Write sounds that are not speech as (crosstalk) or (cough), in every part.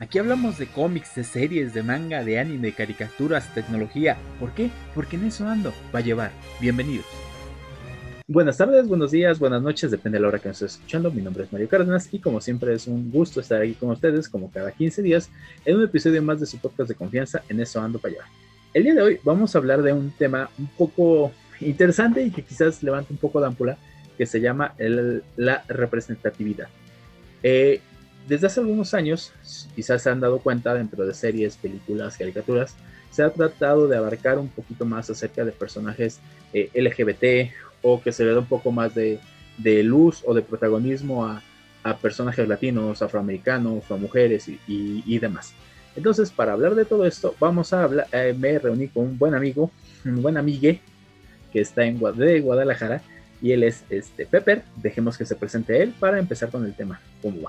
Aquí hablamos de cómics, de series, de manga, de anime, de caricaturas, tecnología. ¿Por qué? Porque en eso ando. Va a llevar. Bienvenidos. Buenas tardes, buenos días, buenas noches, depende de la hora que nos estés escuchando. Mi nombre es Mario Cárdenas y como siempre es un gusto estar aquí con ustedes, como cada 15 días, en un episodio más de su podcast de confianza, en eso ando para llevar. El día de hoy vamos a hablar de un tema un poco interesante y que quizás levante un poco de ámpula, que se llama la representatividad. Eh, desde hace algunos años, quizás se han dado cuenta dentro de series, películas, caricaturas, se ha tratado de abarcar un poquito más acerca de personajes eh, LGBT o que se le da un poco más de, luz o de protagonismo a, personajes latinos, afroamericanos a mujeres y, demás. Entonces, para hablar de todo esto, vamos a hablar, eh, me reuní con un buen amigo, un buen amigue que está en de Guadalajara y él es este Pepper. Dejemos que se presente él para empezar con el tema. ¿Cómo?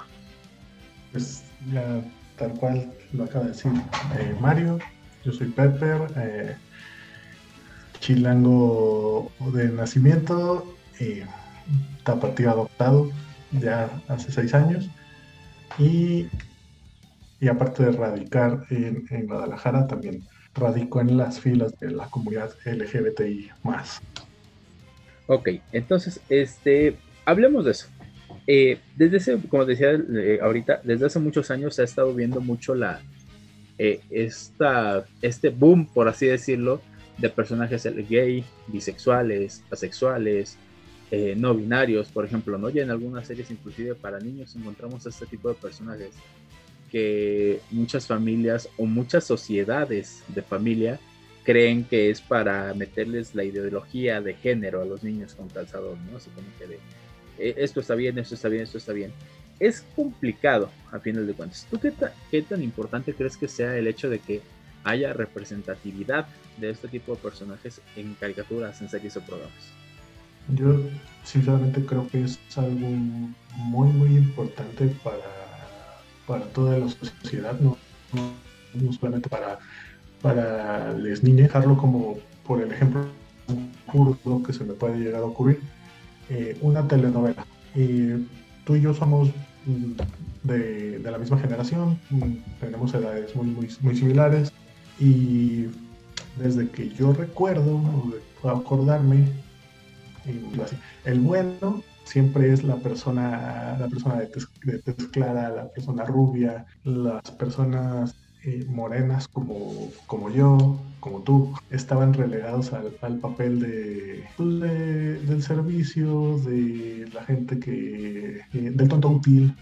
Pues ya tal cual lo acaba de decir eh, Mario, yo soy Pepper, eh, chilango de nacimiento, eh, tapatío adoptado ya hace seis años y, y aparte de radicar en, en, Guadalajara también radico en las filas de la comunidad LGBTI más. Ok, entonces este hablemos de eso. Eh, desde ese, como decía eh, ahorita, desde hace muchos años se ha estado viendo mucho la, eh, esta, este boom, por así decirlo, de personajes gay, bisexuales, asexuales, no binarios, por ejemplo, ¿no? Ya en algunas series, inclusive para niños, encontramos este tipo de personajes que muchas familias o muchas sociedades de familia creen que es para meterles la ideología de género a los niños con calzador, ¿no? Así como que de, esto está bien, esto está bien, esto está bien. Es complicado a final de cuentas. ¿Tú qué, qué tan importante crees que sea el hecho de que haya representatividad de este tipo de personajes en caricaturas, en series o programas? Yo sinceramente creo que es algo muy, muy importante para, para toda la sociedad, no, no, solamente para, para las niñas, dejarlo como por el ejemplo que se me puede llegar a ocurrir eh, una telenovela. Y tú y yo somos mm, de, de, la misma generación, mm, tenemos edades muy, muy, muy similares y desde que yo recuerdo, puedo acordarme, el bueno siempre es la persona, la persona de de tez clara, la persona rubia, las personas eh, morenas como, como yo, como tú, estaban relegados al, papel pues, de, del servicio, de la gente que, eh, del tonto útil,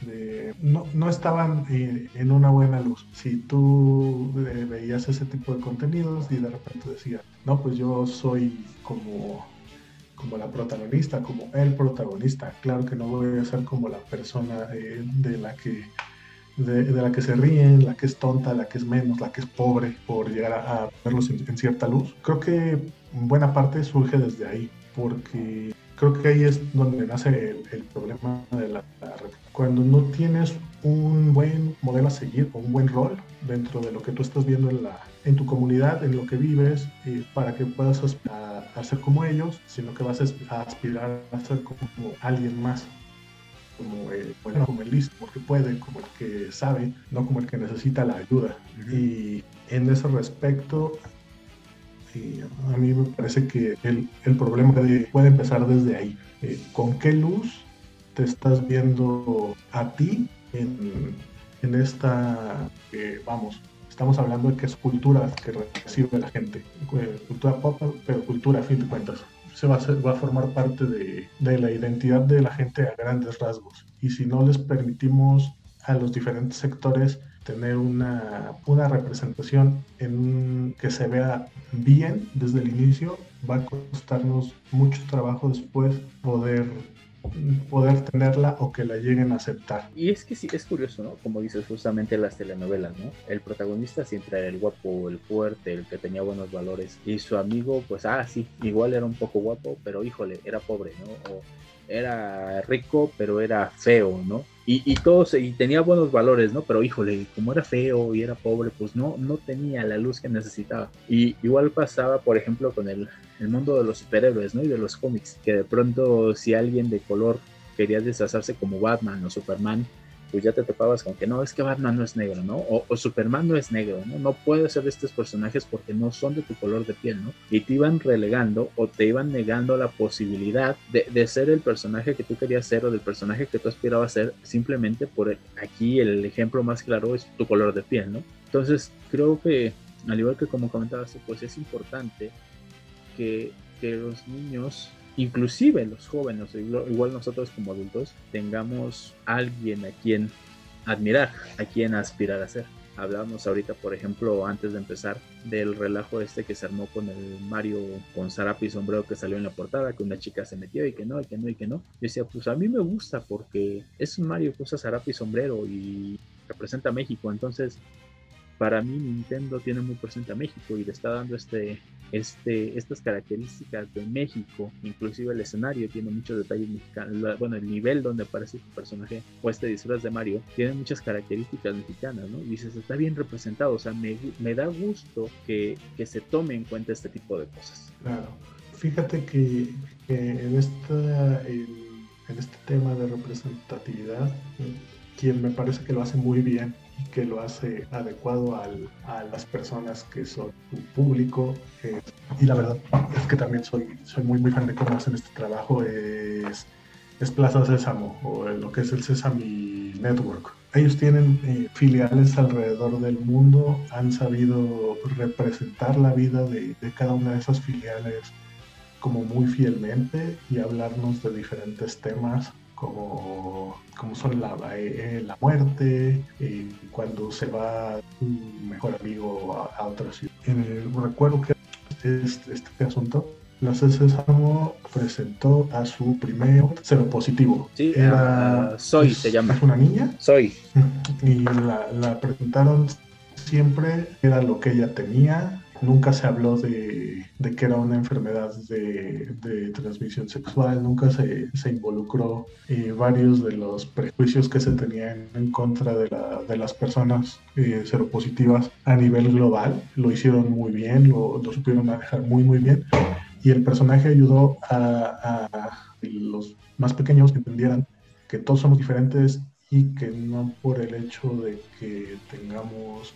no, no, estaban eh, en una buena luz. Si tú veías ese tipo de contenidos y de repente decías, no, pues yo soy como como la protagonista, como el protagonista. Claro que no voy a ser como la persona de la que de, la que se ríen, la que es tonta, la que es menos, la que es pobre, por llegar a, verlos en, cierta luz. Creo que buena parte surge desde ahí, porque creo que ahí es donde nace el, problema de la, Cuando no tienes un buen modelo a seguir o un buen rol dentro de lo que tú estás viendo en, la, en tu comunidad, en lo que vives, eh, para que puedas aspirar a ser como ellos, sino que vas a aspirar a ser como alguien más como el, como el listo, porque puede, como el que sabe, no como el que necesita la ayuda. Y en ese respecto, a mí me parece que el, el problema puede empezar desde ahí. Eh, ¿Con qué luz te estás viendo a ti en, en esta, vamos, estamos hablando de que es cultura que recibe la gente, eh, cultura pop, pero cultura a fin de cuentas se va a, va a formar parte de, de, la identidad de la gente a grandes rasgos. Y si no les permitimos a los diferentes sectores tener una, una representación en que se vea bien desde el inicio, va a costarnos mucho trabajo después poder poder tenerla o que la lleguen a aceptar. Y es que sí, es curioso, ¿no? Como dices justamente las telenovelas, ¿no? El protagonista siempre era el guapo, el fuerte, el que tenía buenos valores. Y su amigo, pues, ah, sí, igual era un poco guapo, pero híjole, era pobre, ¿no? O era rico, pero era feo, ¿no? Y, y todos, y tenía buenos valores, ¿no? Pero híjole, como era feo y era pobre, pues no, no tenía la luz que necesitaba. Y igual pasaba, por ejemplo, con el, el mundo de los superhéroes, ¿no? Y de los cómics, que de pronto si alguien de color quería deshacerse como Batman o Superman, pues ya te topabas con que no, es que Batman no es negro, ¿no? O, Superman no es negro, ¿no? No puede ser de estos personajes porque no son de tu color de piel, ¿no? Y te iban relegando o te iban negando la posibilidad de, de ser el personaje que tú querías ser o del personaje que tú aspirabas a ser simplemente por aquí el ejemplo más claro es tu color de piel, ¿no? Entonces creo que, al igual que como comentabas, pues es importante que, que los niños inclusive los jóvenes, igual nosotros como adultos, tengamos alguien a quien admirar, a quien aspirar a ser. Hablábamos ahorita, por ejemplo, antes de empezar, del relajo este que se armó con el Mario con zarape y sombrero que salió en la portada, que una chica se metió y que no, y que no, y que no. Yo decía, pues a mí me gusta porque es un Mario que usa zarape y sombrero y representa a México, entonces para mí Nintendo tiene muy presente a México y le está dando este, este, estas características de México, inclusive el escenario tiene muchos detalles mexicanos, bueno, el nivel donde aparece tu personaje o este disfraz de Mario tiene muchas características mexicanas, ¿no? Dices, está bien representado, o sea, me, me da gusto que, que, se tome en cuenta este tipo de cosas. Claro, fíjate que, en, esta, en, en este tema de representatividad, quien me parece que lo hace muy bien que lo hace adecuado al, a las personas que son su público. Eh, y la verdad es que también soy, soy muy, muy fan de cómo hacen este trabajo. Es, es Plaza Sésamo o lo que es el Sesame Network. Ellos tienen eh, filiales alrededor del mundo, han sabido representar la vida de, de cada una de esas filiales como muy fielmente y hablarnos de diferentes temas como, como son la, eh, la muerte, eh, cuando se va un mejor amigo a, otra ciudad. recuerdo que este, este asunto, la CSSAMO presentó a su primer cero positivo. Sí, era Soy, se llama. ¿Es una niña? Soy. (laughs) Y la, la presentaron siempre, era lo que ella tenía, Nunca se habló de, que era una enfermedad de, transmisión sexual, nunca se, involucró eh, varios de los prejuicios que se tenían en contra de, las personas eh, seropositivas a nivel global. Lo hicieron muy bien, lo, supieron manejar muy, muy bien. Y el personaje ayudó a, a los más pequeños que entendieran que todos somos diferentes y que no por el hecho de que tengamos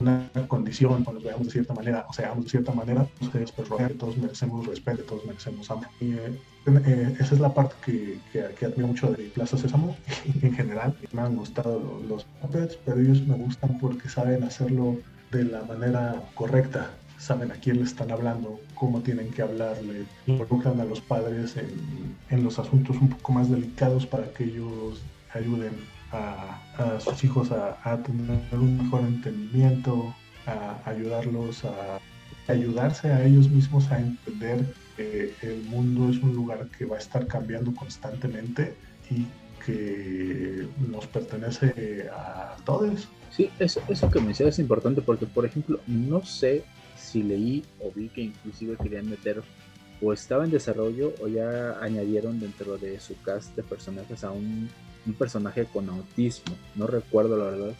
una condición o nos veamos de cierta manera o seamos de cierta manera, ustedes pues que todos merecemos respeto, todos merecemos amor. Y eh, eh, esa es la parte que, que, admiro mucho de Plaza Sésamo (laughs) en general. Me han gustado los, los puppets, pero ellos me gustan porque saben hacerlo de la manera correcta saben a quién le están hablando, cómo tienen que hablarle, involucran a los padres en, en, los asuntos un poco más delicados para que ellos ayuden a, sus hijos a, tener un mejor entendimiento, a ayudarlos a ayudarse a ellos mismos a entender que el mundo es un lugar que va a estar cambiando constantemente y que nos pertenece a todos. Sí, eso, eso que mencionas es importante porque, por ejemplo, no sé si leí o vi que inclusive querían meter o estaba en desarrollo o ya añadieron dentro de su cast de personajes a un un personaje con autismo. No recuerdo la verdad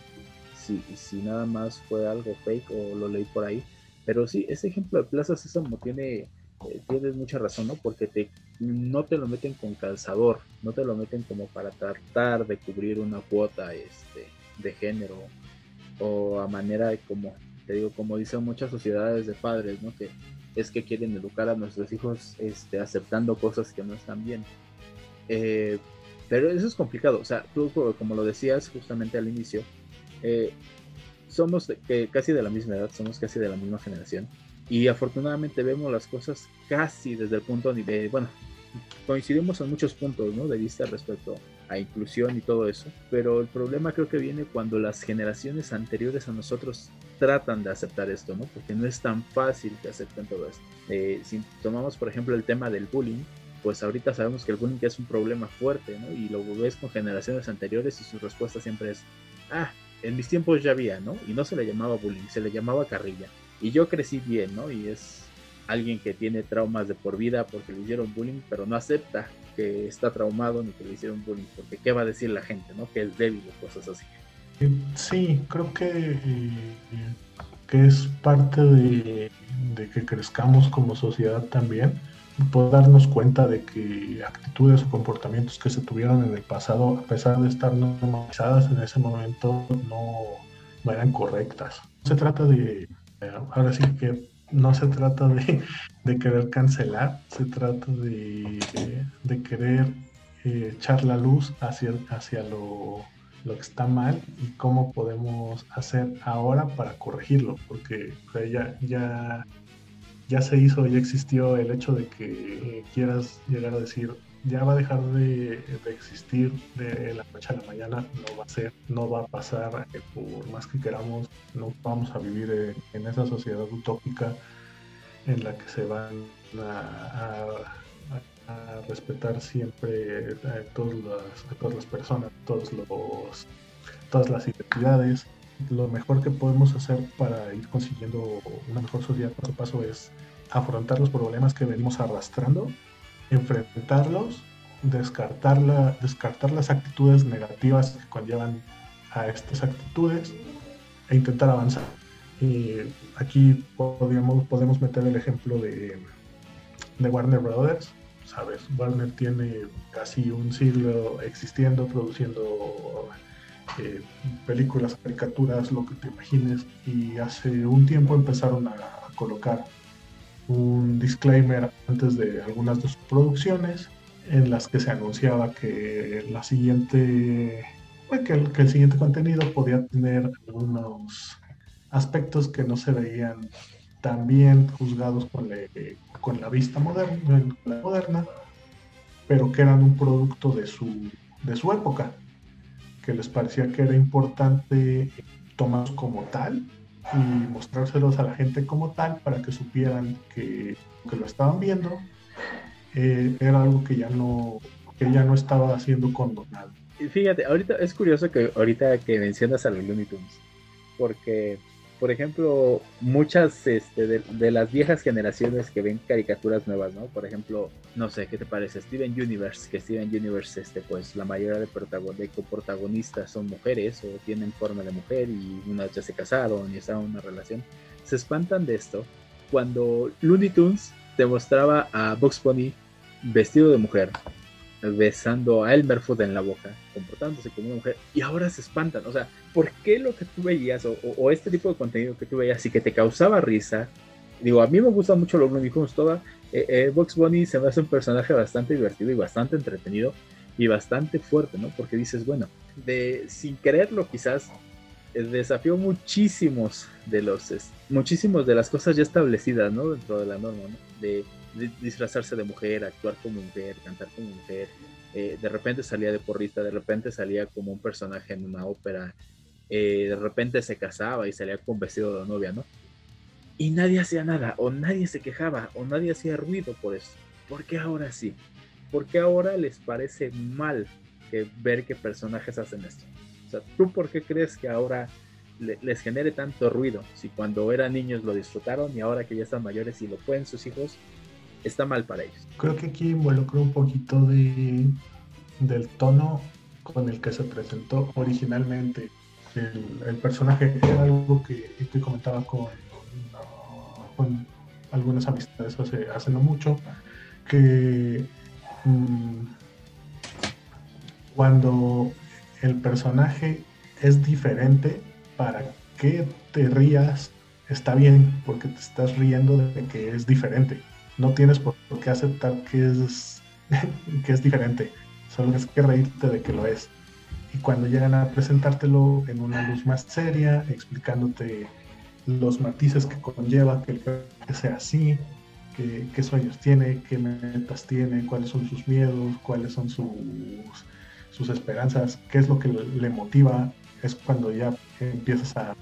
si, si nada más fue algo fake o lo leí por ahí. Pero sí, ese ejemplo de Plaza Sésamo tiene, eh, tienes mucha razón, ¿no? Porque te, no te lo meten con calzador, no te lo meten como para tratar de cubrir una cuota este, de género o a manera de como, te digo, como dicen muchas sociedades de padres, ¿no? Que es que quieren educar a nuestros hijos este, aceptando cosas que no están bien. Eh, pero eso es complicado. O sea, tú, como lo decías justamente al inicio, eh, somos casi de la misma edad, somos casi de la misma generación. Y afortunadamente vemos las cosas casi desde el punto de, bueno, coincidimos en muchos puntos ¿no? de vista respecto a inclusión y todo eso, pero el problema creo que viene cuando las generaciones anteriores a nosotros tratan de aceptar esto, ¿no? porque no es tan fácil que acepten todo esto. Eh, si tomamos por ejemplo el tema del bullying, pues ahorita sabemos que el bullying es un problema fuerte, ¿no? Y lo ves con generaciones anteriores y su respuesta siempre es, ah, en mis tiempos ya había, ¿no? Y no se le llamaba bullying, se le llamaba carrilla. Y yo crecí bien, ¿no? Y es alguien que tiene traumas de por vida porque le hicieron bullying, pero no acepta que está traumado ni que le hicieron bullying, porque qué va a decir la gente, ¿no? Que es débil o cosas así. Sí, creo que, que es parte de que crezcamos como sociedad también poder darnos cuenta de que actitudes o comportamientos que se tuvieron en el pasado, a pesar de estar normalizadas en ese momento, no, no eran correctas. Se trata de, eh, ahora sí que no se trata de, de querer cancelar, se trata de, de querer eh, echar la luz hacia, hacia lo, lo, que está mal y cómo podemos hacer ahora para corregirlo, porque ya, ya ya se hizo, ya existió el hecho de que quieras llegar a decir, ya va a dejar de, existir de la noche a la mañana, no va a ser, no va a pasar, eh, por más que queramos, no vamos a vivir en, esa sociedad utópica en la que se van a, respetar siempre a todas, las, todas las personas, todos los, todas las identidades lo mejor que podemos hacer para ir consiguiendo una mejor sociedad paso a paso es afrontar los problemas que venimos arrastrando, enfrentarlos, descartar, descartar las actitudes negativas que conllevan a estas actitudes e intentar avanzar. Y aquí podemos, podemos meter el ejemplo de, de Warner Brothers. Sabes, Warner tiene casi un siglo existiendo, produciendo eh, películas, caricaturas, lo que te imagines, y hace un tiempo empezaron a, colocar un disclaimer antes de algunas de sus producciones en las que se anunciaba que la siguiente pues, que, el, siguiente contenido podía tener algunos aspectos que no se veían tan bien juzgados con, la vista moderna, pero que eran un producto de su época que les parecía que era importante tomarlos como tal y mostrárselos a la gente como tal para que supieran que, que lo estaban viendo eh, era algo que ya no que ya no estaba haciendo condonado. Fíjate, ahorita es curioso que ahorita que mencionas a los Looney Tunes, porque por ejemplo, muchas este, de, las viejas generaciones que ven caricaturas nuevas, ¿no? Por ejemplo, no sé, ¿qué te parece? Steven Universe, que Steven Universe, este, pues la mayoría de, de coprotagonistas son mujeres o tienen forma de mujer y unas ya se casaron y están en una relación. Se espantan de esto cuando Looney Tunes te mostraba a Bugs Bunny vestido de mujer, besando a Elmer Fudd en la boca, comportándose como una mujer, y ahora se espantan. O sea, ¿por qué lo que tú veías, o, este tipo de contenido que tú veías y que te causaba risa? Digo, a mí me gusta mucho lo que toda. Eh, eh, Box Bunny se me hace un personaje bastante divertido y bastante entretenido y bastante fuerte, ¿no? Porque dices, bueno, de sin quererlo quizás eh, desafió muchísimos de los muchísimos de las cosas ya establecidas, ¿no? Dentro de la norma, ¿no? Disfrazarse de mujer, actuar como mujer, cantar como mujer. Eh, de repente salía de porrista, de repente salía como un personaje en una ópera, eh, de repente se casaba y salía con vestido de novia, ¿no? Y nadie hacía nada, o nadie se quejaba, o nadie hacía ruido por eso. ¿Por qué ahora sí? ¿Por qué ahora les parece mal que ver que personajes hacen esto? O sea, ¿tú por qué crees que ahora les genere tanto ruido? Si cuando eran niños lo disfrutaron y ahora que ya están mayores y lo pueden sus hijos, está mal para ellos. Creo que aquí involucra un poquito de, del tono con el que se presentó originalmente el, personaje. Era algo que, que comentaba con, con, algunas amistades hace, hace no mucho, que mm, cuando el personaje es diferente, para que te rías está bien, porque te estás riendo de que es diferente no tienes por qué aceptar que es, (laughs) que es diferente, solo es que reírte de que lo es. Y cuando llegan a presentártelo en una luz más seria, explicándote los matices que conlleva que el sea así, qué, sueños tiene, qué metas tiene, cuáles son sus miedos, cuáles son sus, sus esperanzas, qué es lo que le motiva, es cuando ya empiezas a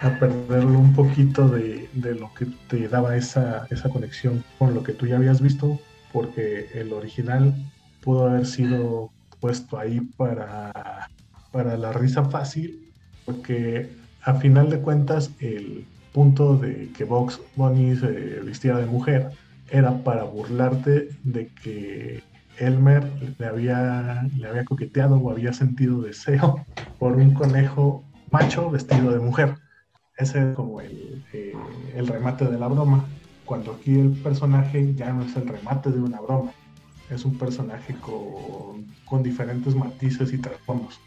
a perderle un poquito de, lo que te daba esa, esa conexión con lo que tú ya habías visto, porque el original pudo haber sido puesto ahí para, para la risa fácil, porque a final de cuentas el punto de que Vox Bunny se vistiera de mujer era para burlarte de que Elmer le había, le había coqueteado o había sentido deseo por un conejo macho vestido de mujer ese es como el, eh, el, remate de la broma. cuando aquí el personaje ya no es el remate de una broma, es un personaje con, con diferentes matices y trasfondos.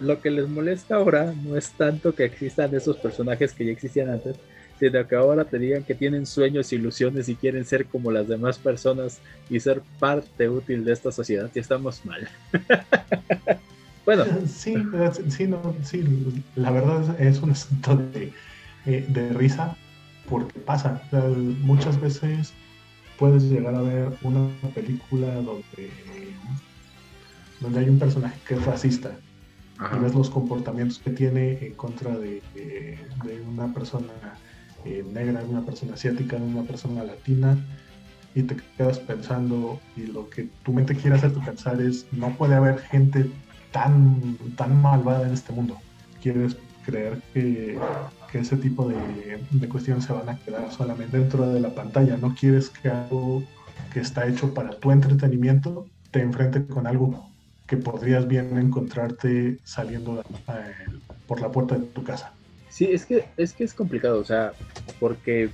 Lo que les molesta ahora no es tanto que existan esos personajes que ya existían antes, sino que ahora te digan que tienen sueños, ilusiones y quieren ser como las demás personas y ser parte útil de esta sociedad, y estamos mal. (laughs) bueno. Sí, sí, no, sí, la verdad es un asunto de, eh, de risa, porque pasa. muchas veces puedes llegar a ver una película donde, donde hay un personaje que es racista y ves los comportamientos que tiene en contra de, de una persona eh, negra, de una persona asiática, de una persona latina y te quedas pensando y lo que tu mente quiere hacerte pensar es no puede haber gente tan, tan malvada en este mundo. Quieres creer que, que ese tipo de, cuestiones se van a quedar solamente dentro de la pantalla. No quieres que algo que está hecho para tu entretenimiento te enfrente con algo que podrías bien encontrarte saliendo eh, por la puerta de tu casa. Sí, es que es que es complicado, o sea, porque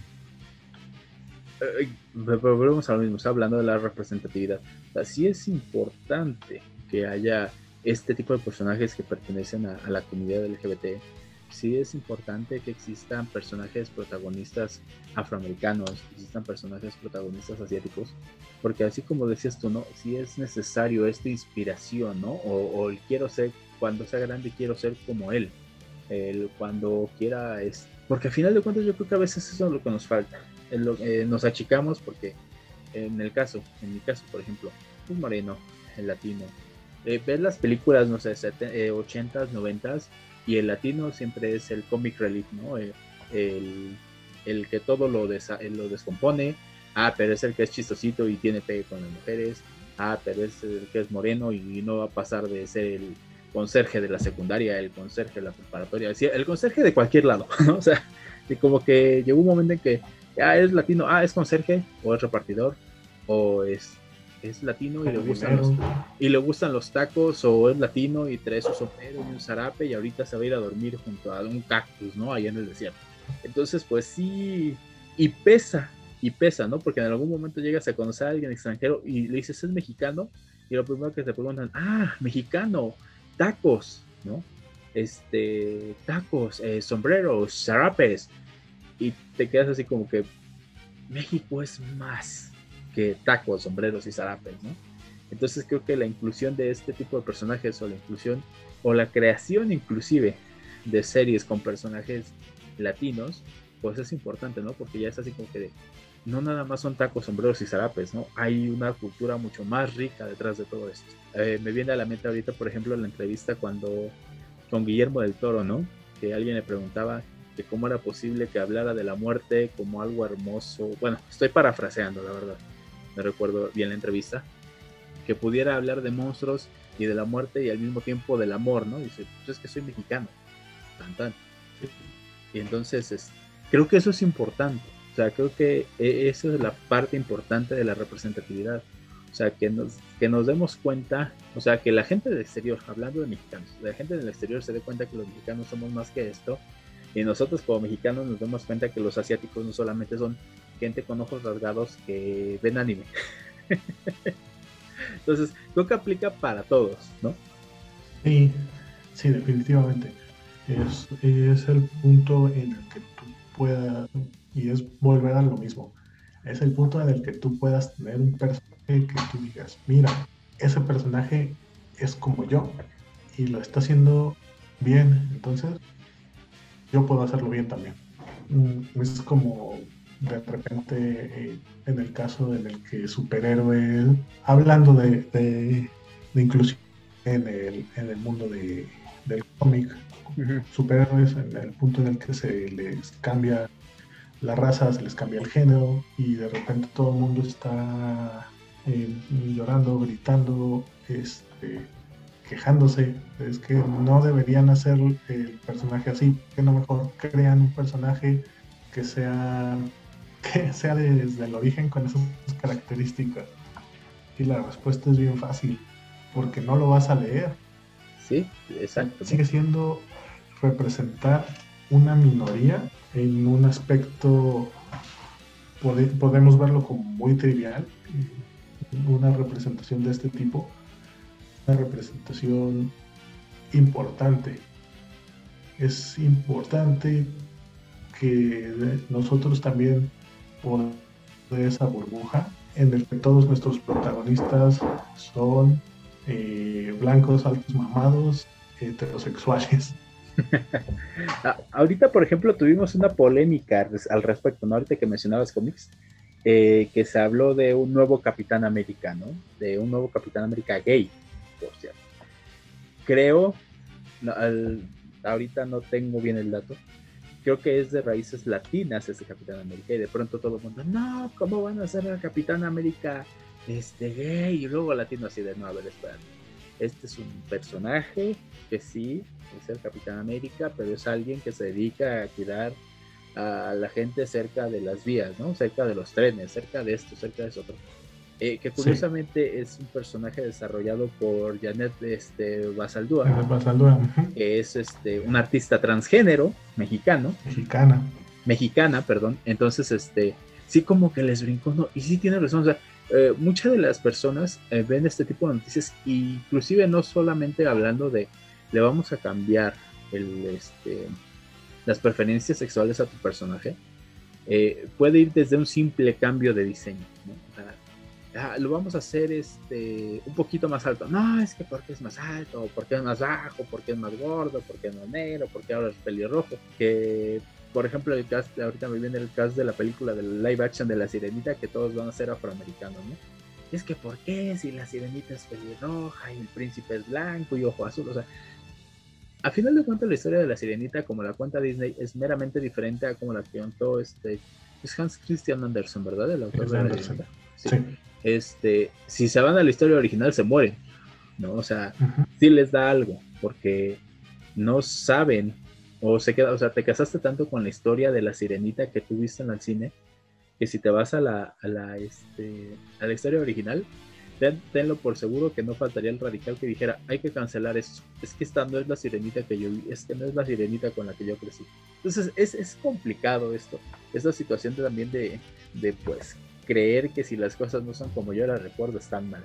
eh, volvemos a lo mismo, está hablando de la representatividad. O sí es importante que haya este tipo de personajes que pertenecen a, a la comunidad LGBT sí es importante que existan personajes protagonistas afroamericanos, que existan personajes protagonistas asiáticos, porque así como decías tú, ¿no? Sí es necesario esta inspiración, ¿no? O, el quiero ser, cuando sea grande quiero ser como él, el cuando quiera es... Porque al final de cuentas yo creo que a veces eso es lo que nos falta, eh, nos achicamos porque en el caso, en mi caso, por ejemplo, un moreno, el latino, eh, ver las películas, no sé, 80s, 90s, y el latino siempre es el comic relief, ¿no? El, el, que todo lo, lo descompone, ah, pero es el que es chistosito y tiene pegue con las mujeres, ah, pero es el que es moreno y no va a pasar de ser el conserje de la secundaria, el conserje de la preparatoria, el conserje de cualquier lado, (laughs) ¿no? O sea, y como que llegó un momento en que, ah, es latino, ah, es conserje, o es repartidor, o es es latino y le gustan los, y le gustan los tacos o es latino y trae su sombrero y un zarape y ahorita se va a ir a dormir junto a un cactus, ¿no? Allá en el desierto. Entonces, pues sí, y pesa, y pesa, ¿no? Porque en algún momento llegas a conocer a alguien extranjero y le dices, es mexicano, y lo primero que te preguntan, ah, mexicano, tacos, ¿no? Este, tacos, eh, sombreros, zarapes, y te quedas así como que México es más, que tacos, sombreros y zarapes, ¿no? Entonces creo que la inclusión de este tipo de personajes o la inclusión o la creación inclusive de series con personajes latinos, pues es importante, ¿no? Porque ya es así como que no nada más son tacos, sombreros y zarapes, ¿no? Hay una cultura mucho más rica detrás de todo esto. Eh, me viene a la mente ahorita, por ejemplo, la entrevista cuando con Guillermo del Toro, ¿no? Que alguien le preguntaba que cómo era posible que hablara de la muerte como algo hermoso. Bueno, estoy parafraseando, la verdad me recuerdo bien la entrevista, que pudiera hablar de monstruos y de la muerte y al mismo tiempo del amor, ¿no? dice, pues es que soy mexicano, tan, Y entonces es, creo que eso es importante, o sea, creo que e, esa es la parte importante de la representatividad. O sea, que nos, que nos demos cuenta, o sea, que la gente del exterior, hablando de mexicanos, la gente del exterior se dé cuenta que los mexicanos somos más que esto, y nosotros como mexicanos nos damos cuenta que los asiáticos no solamente son con ojos rasgados que ven anime. (laughs) Entonces, creo que aplica para todos, ¿no? Sí, sí, definitivamente. Es, es el punto en el que tú puedas, y es volver a lo mismo, es el punto en el que tú puedas tener un personaje que tú digas, mira, ese personaje es como yo y lo está haciendo bien, entonces yo puedo hacerlo bien también. Mm, es como de repente eh, en el caso en el que superhéroes, hablando de, de, inclusión en el, en el mundo de, del cómic, superhéroes en el punto en el que se les cambia la raza, se les cambia el género y de repente todo el mundo está eh, llorando, gritando, este, quejándose. Es que no deberían hacer el personaje así, que no mejor crean un personaje que sea (laughs) que sea desde el origen con esas características? Y la respuesta es bien fácil, porque no lo vas a leer. Sí, exacto. Sigue siendo representar una minoría en un aspecto podemos verlo como muy trivial, una representación de este tipo, una representación importante. Es importante que nosotros también de esa burbuja en el que todos nuestros protagonistas son eh, blancos, altos, mamados, heterosexuales. (laughs) Ahorita, por ejemplo, tuvimos una polémica al respecto, ¿no? Ahorita que mencionabas cómics, eh, que se habló de un nuevo Capitán América, ¿no? De un nuevo Capitán América gay, por cierto. Creo, ahorita no tengo bien el dato, creo que es de raíces latinas ese Capitán América y de pronto todo el mundo, no, ¿cómo van a ser el Capitán América este gay? Y luego latino así de, no, a ver, espera. Este es un personaje que sí es el Capitán América, pero es alguien que se dedica a cuidar a la gente cerca de las vías, ¿no? Cerca de los trenes, cerca de esto, cerca de eso. Eh, que curiosamente es un personaje desarrollado por Janet este, Basaldúa, que es este, un artista transgénero mexicano. Mexicana. Mexicana, perdón. Entonces, este, sí como que les brincó, ¿no? Y sí tiene razón, o sea, eh, muchas de las personas eh, ven este tipo de noticias, inclusive no solamente hablando de, le vamos a cambiar el, este, las preferencias sexuales a tu personaje, puede ir desde un simple cambio de diseño, ¿no? Ah, lo vamos a hacer este, un poquito más alto. No, es que porque es más alto, porque es más bajo, porque es más gordo, porque es más negro, porque ahora es pelirrojo. Que, por ejemplo, el cast, ahorita me viene el cast de la película del live action de La Sirenita, que todos van a ser afroamericanos, ¿no? es que, ¿por qué si la sirenita es pelirroja y el príncipe es blanco y ojo azul? O sea, a final de cuentas, la historia de la sirenita, como la cuenta Disney, es meramente diferente a como la contó este. Es Hans Christian Andersen, ¿verdad? El autor de la sí este, si se van a la historia original se mueren, ¿no? O sea, sí les da algo, porque no saben, o se queda, o sea, te casaste tanto con la historia de la sirenita que tuviste en el cine, que si te vas a la, a la, este, a la historia original, tenlo por seguro que no faltaría el radical que dijera, hay que cancelar eso. Es que esta no es la sirenita que yo vi, es que no es la sirenita con la que yo crecí. Entonces es, es complicado esto, esta situación también de, de pues creer que si las cosas no son como yo las recuerdo están mal.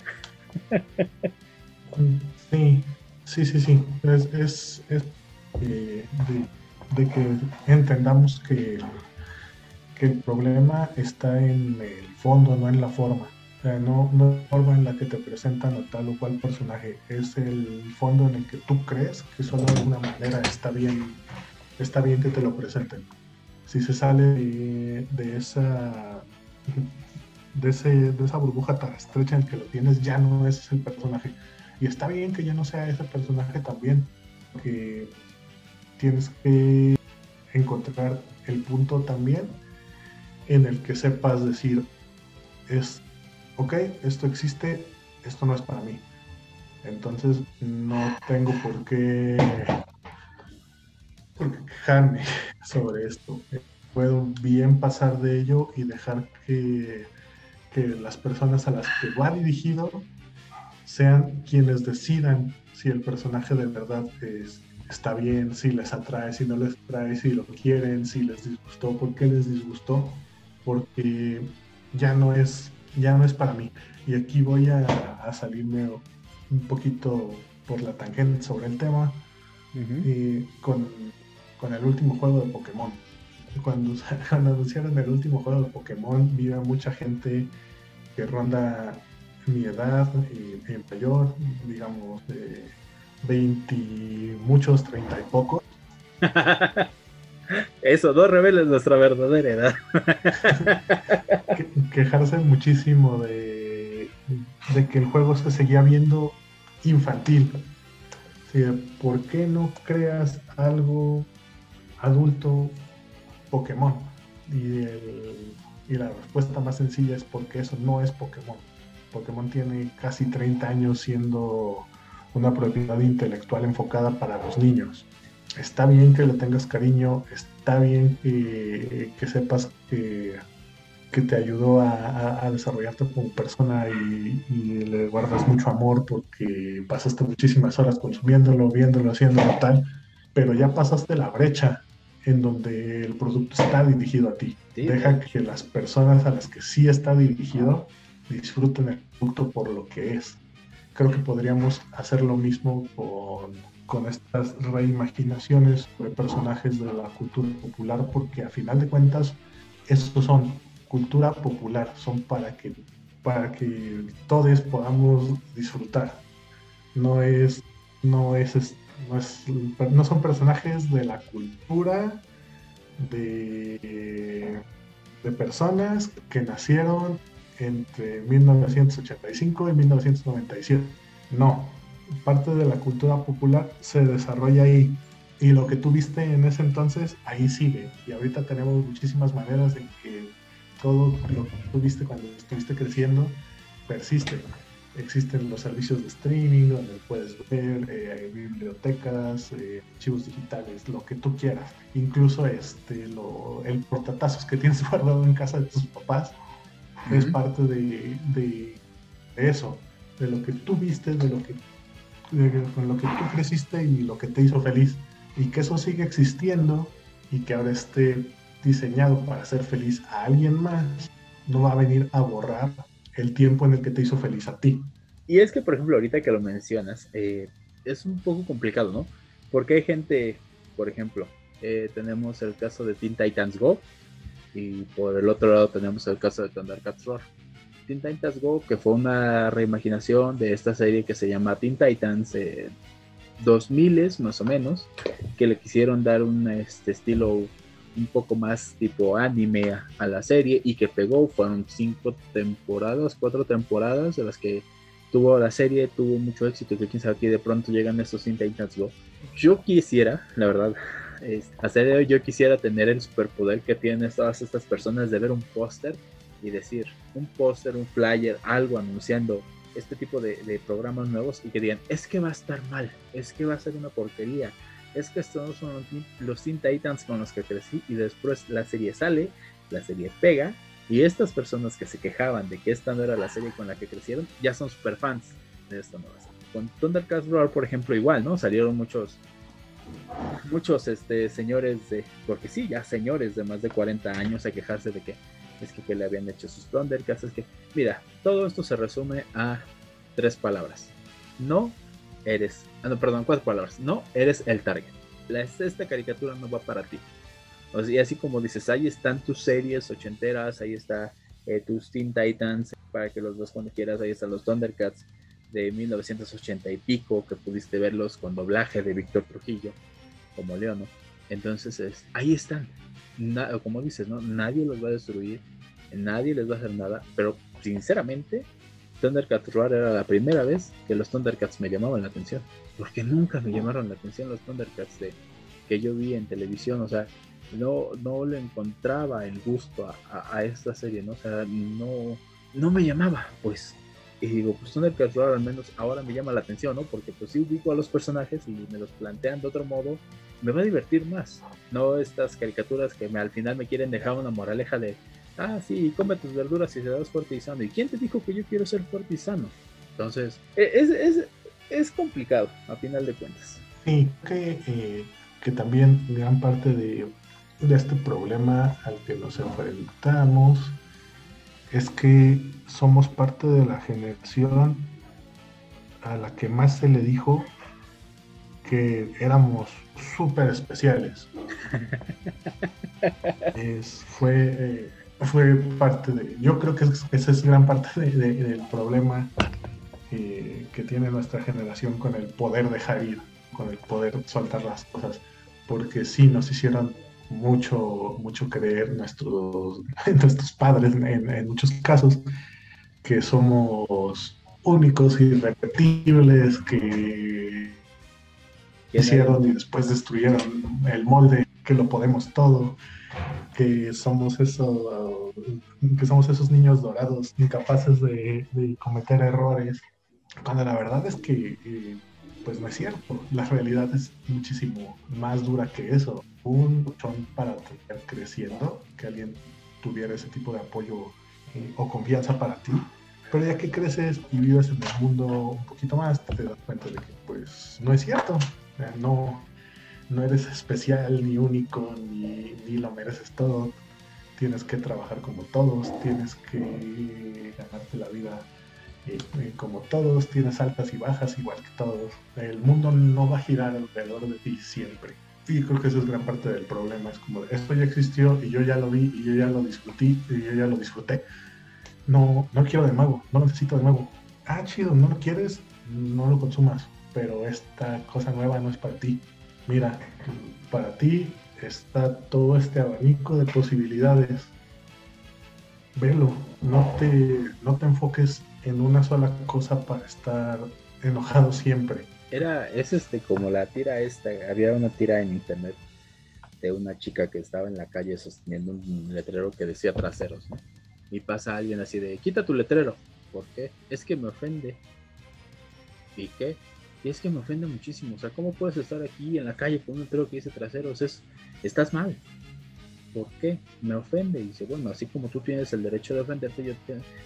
Sí, sí, sí, sí. Es, es, eh, de, que entendamos que, que el problema está en el fondo, no en la forma. No, no la forma en la que te presentan a tal o cual personaje, es el fondo en el que tú crees que solo de alguna manera está bien, está bien que te lo presenten. Si se sale de esa de, ese, de esa burbuja tan estrecha en que lo tienes, ya no es el personaje. Y está bien que ya no sea ese personaje también, que tienes que encontrar el punto también en el que sepas decir, es, ok, esto existe, esto no es para mí. Entonces no tengo por qué, por qué quejarme (laughs) sobre esto. Puedo bien pasar de ello y dejar que que las personas a las que va dirigido sean quienes decidan si el personaje de verdad está bien, si les atrae, si no les atrae, si lo quieren, si les disgustó, por qué les disgustó, porque ya no es, ya no es para mí. Y aquí voy a, salirme un poquito por la tangente sobre el tema eh, con, con el último juego de Pokémon (laughs) cuando, anunciaron el último juego de Pokémon, vi a mucha gente que ronda mi edad y, mayor, digamos, de 20, muchos, 30 y pocos. (laughs) Eso, no reveles nuestra verdadera edad. (laughs) quejarse muchísimo de, de que el juego se seguía viendo infantil. ¿Por qué no creas algo adulto Pokémon. Y, la respuesta más sencilla es porque eso no es Pokémon. Pokémon tiene casi 30 años siendo una propiedad intelectual enfocada para los niños. Está bien que le tengas cariño, está bien que, sepas que, que, te ayudó a, desarrollarte como persona y, y, le guardas mucho amor porque pasaste muchísimas horas consumiéndolo, viéndolo, haciéndolo tal, pero ya pasaste la brecha en donde el producto está dirigido a ti. Deja que las personas a las que sí está dirigido disfruten el producto por lo que es. Creo que podríamos hacer lo mismo con, con estas reimaginaciones de personajes de la cultura popular, porque a final de cuentas, estos son cultura popular, son para que, para que todos podamos disfrutar. No es, no es no, son personajes de la cultura de, de personas que nacieron entre 1985 y 1997. No, parte de la cultura popular se desarrolla ahí. Y lo que tú viste en ese entonces, ahí sigue. Y ahorita tenemos muchísimas maneras de que todo lo que tú viste cuando estuviste creciendo persiste existen los servicios de streaming donde puedes ver eh, bibliotecas, eh, archivos digitales, lo que tú quieras. Incluso este, lo, el portatazos que (laughs) tienes guardado en casa de tus papás es parte de, de, eso, de lo que tú viste, de lo que, con lo que tú creciste y lo que te hizo feliz. Y que eso sigue existiendo y que ahora esté diseñado para hacer feliz a alguien más, no va a venir a borrar el tiempo en el que te hizo feliz a ti. Y es que, por ejemplo, ahorita que lo mencionas, eh, es un poco complicado, ¿no? Porque hay gente, por ejemplo, eh, tenemos el caso de Teen Titans Go y por el otro lado tenemos el caso de Thundercats. Teen Titans Go, que fue una reimaginación de esta serie que se llama Teen Titans eh, 2000 más o menos, que le quisieron dar un este, estilo un poco más tipo anime a, la serie y que pegó. Fueron cinco temporadas, cuatro temporadas de las que tuvo la serie, tuvo mucho éxito. Que quién sabe que de pronto llegan estos Teen Titans Go. Yo quisiera, la verdad, hacer hoy yo quisiera tener el superpoder que tienen todas estas personas de ver un póster y decir un póster, un flyer, algo anunciando este tipo de, de, programas nuevos y que digan, es que va a estar mal, es que va a ser una porquería, es que estos son los Teen Titans con los que crecí y después la serie sale, la serie pega y estas personas que se quejaban de que esta no era la serie con la que crecieron ya son super fans de esta nueva serie. Con Thundercats Roar, por ejemplo, igual, ¿no? Salieron muchos muchos este señores de porque sí, ya señores de más de 40 años a quejarse de que es que, que le habían hecho sus Thundercats, es que mira, todo esto se resume a tres palabras. No eres, ah, no, perdón, cuatro palabras, no eres el target. La, esta caricatura no va para ti. O sea, y así como dices, ahí están tus series ochenteras, ahí está eh, tus Teen Titans, para que los veas cuando quieras, ahí están los Thundercats de 1980 y pico, que pudiste verlos con doblaje de Víctor Trujillo, como Leono. Entonces, es, ahí están. como dices, ¿no? Nadie los va a destruir, nadie les va a hacer nada, pero sinceramente, Thundercats Roar era la primera vez que los Thundercats me llamaban la atención. Porque nunca me llamaron la atención los Thundercats de, que yo vi en televisión. O sea, no, no le encontraba el gusto a, esta serie, ¿no? O sea, no, no me llamaba, pues. Y digo, pues Thundercats Roar al menos ahora me llama la atención, ¿no? Porque pues si ubico a los personajes y me los plantean de otro modo, me va a divertir más. No estas caricaturas que me, al final me quieren dejar una moraleja de ah, sí, come tus verduras y serás fuerte y sano. ¿Y quién te dijo que yo quiero ser fuerte y sano? Entonces, e, es, es, es complicado, a final de cuentas. Sí, que, eh, que también gran parte de, de este problema al que nos enfrentamos es que somos parte de la generación a la que más se le dijo que éramos súper especiales. (laughs) es, fue eh, fue parte de, yo creo que esa es gran parte del problema que tiene nuestra generación con el poder dejar ir, con el poder soltar las cosas, porque sí nos hicieron mucho, mucho creer nuestros, (laughs) nuestros padres en, muchos casos que somos únicos, irrepetibles, que hicieron y después destruyeron el molde, que lo podemos todo que somos eso, que somos esos niños dorados, incapaces de, cometer errores, cuando la verdad es que eh, pues no es cierto, la realidad es muchísimo más dura que eso. Un luchón para creciendo, que alguien tuviera ese tipo de apoyo eh, o confianza para ti, pero ya que creces y vives en el mundo un poquito más, te das cuenta de que pues no es cierto, no, no eres especial ni único ni, ni lo mereces todo. Tienes que trabajar como todos, tienes que ganarte la vida eh, eh, como todos, tienes altas y bajas igual que todos. El mundo no va a girar alrededor de ti siempre. Y creo que eso es gran parte del problema. Es como, esto ya existió y yo ya lo vi y yo ya lo discutí y yo ya lo disfruté. No, no quiero de mago, no necesito de mago. Ah, chido, no lo quieres, no lo consumas. Pero esta cosa nueva no es para ti. Mira, para ti está todo este abanico de posibilidades. Velo, no te, no te enfoques en una sola cosa para estar enojado siempre. Era, es este como la tira esta, había una tira en internet de una chica que estaba en la calle sosteniendo un letrero que decía traseros, ¿no? Y pasa alguien así de, quita tu letrero. ¿Por qué? Es que me ofende. ¿Y qué? Y es que me ofende muchísimo. O sea, ¿cómo puedes estar aquí en la calle con un letrero que dice traseros? Es, estás mal. ¿Por qué? Me ofende. Y dice, bueno, así como tú tienes el derecho de ofenderte, yo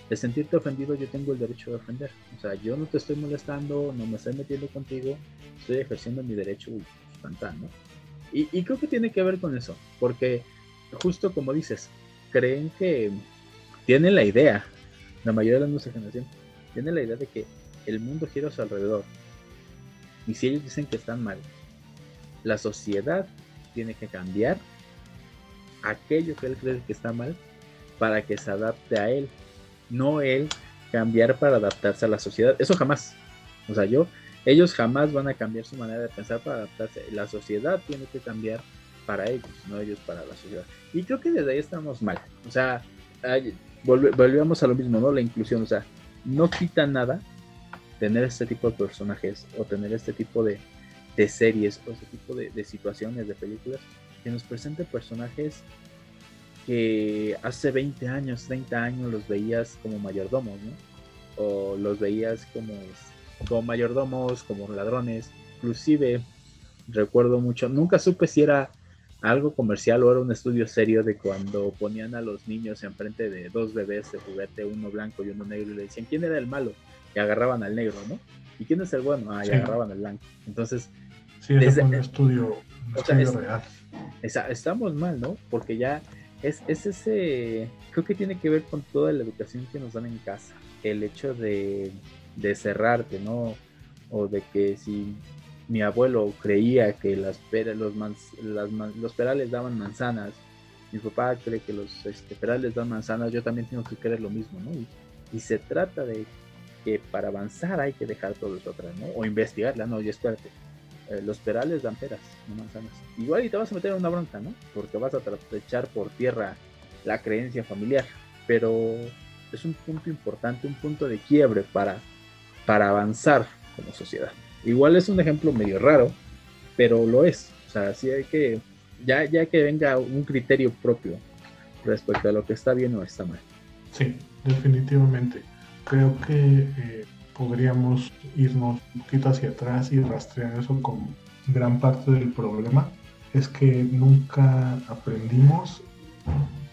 de sentirte ofendido, yo tengo el derecho de ofender. O sea, yo no te estoy molestando, no me estoy metiendo contigo, estoy ejerciendo mi derecho y ¿no? Y, y creo que tiene que ver con eso, porque justo como dices, creen que tienen la idea, la mayoría de nuestra generación, tienen la idea de que el mundo gira a su alrededor. Y si ellos dicen que están mal, la sociedad tiene que cambiar aquello que él cree que está mal para que se adapte a él, no él cambiar para adaptarse a la sociedad. Eso jamás. O sea, yo, ellos jamás van a cambiar su manera de pensar para adaptarse. La sociedad tiene que cambiar para ellos, no ellos para la sociedad. Y creo que desde ahí estamos mal. O sea, volvemos a lo mismo, ¿no? La inclusión, o sea, no quita nada tener este tipo de personajes o tener este tipo de, series o este tipo de, de situaciones, de películas que nos presente personajes que hace 20 años, 30 años los veías como mayordomos, ¿no? O los veías como, como mayordomos, como ladrones. Inclusive recuerdo mucho, nunca supe si era algo comercial o era un estudio serio de cuando ponían a los niños enfrente de dos bebés de juguete, uno blanco y uno negro, y le decían quién era el malo, y agarraban al negro, ¿no? ¿Y quién es el bueno? Ah, y agarraban al blanco. Entonces, sí, desde, un estudio, real estamos mal, ¿no? Porque ya es, ese, creo que tiene que ver con toda la educación que nos dan en casa, el hecho de, cerrarte, ¿no? O de que si mi abuelo creía que las los perales daban manzanas, mi papá cree que los este, perales dan manzanas, yo también tengo que creer lo mismo, ¿no? Y, se trata de que para avanzar hay que dejar todo eso atrás, ¿no? O investigarla, no, y espérate, eh, los perales dan peras, no manzanas. Igual y te vas a meter en una bronca, ¿no? Porque vas a echar por tierra la creencia familiar. Pero es un punto importante, un punto de quiebre para, para avanzar como sociedad. Igual es un ejemplo medio raro, pero lo es. O sea, sí hay que, ya, ya que venga un criterio propio respecto a lo que está bien o está mal. Sí, definitivamente. Creo que eh, podríamos irnos un poquito hacia atrás y rastrear eso como gran parte del problema, es que nunca aprendimos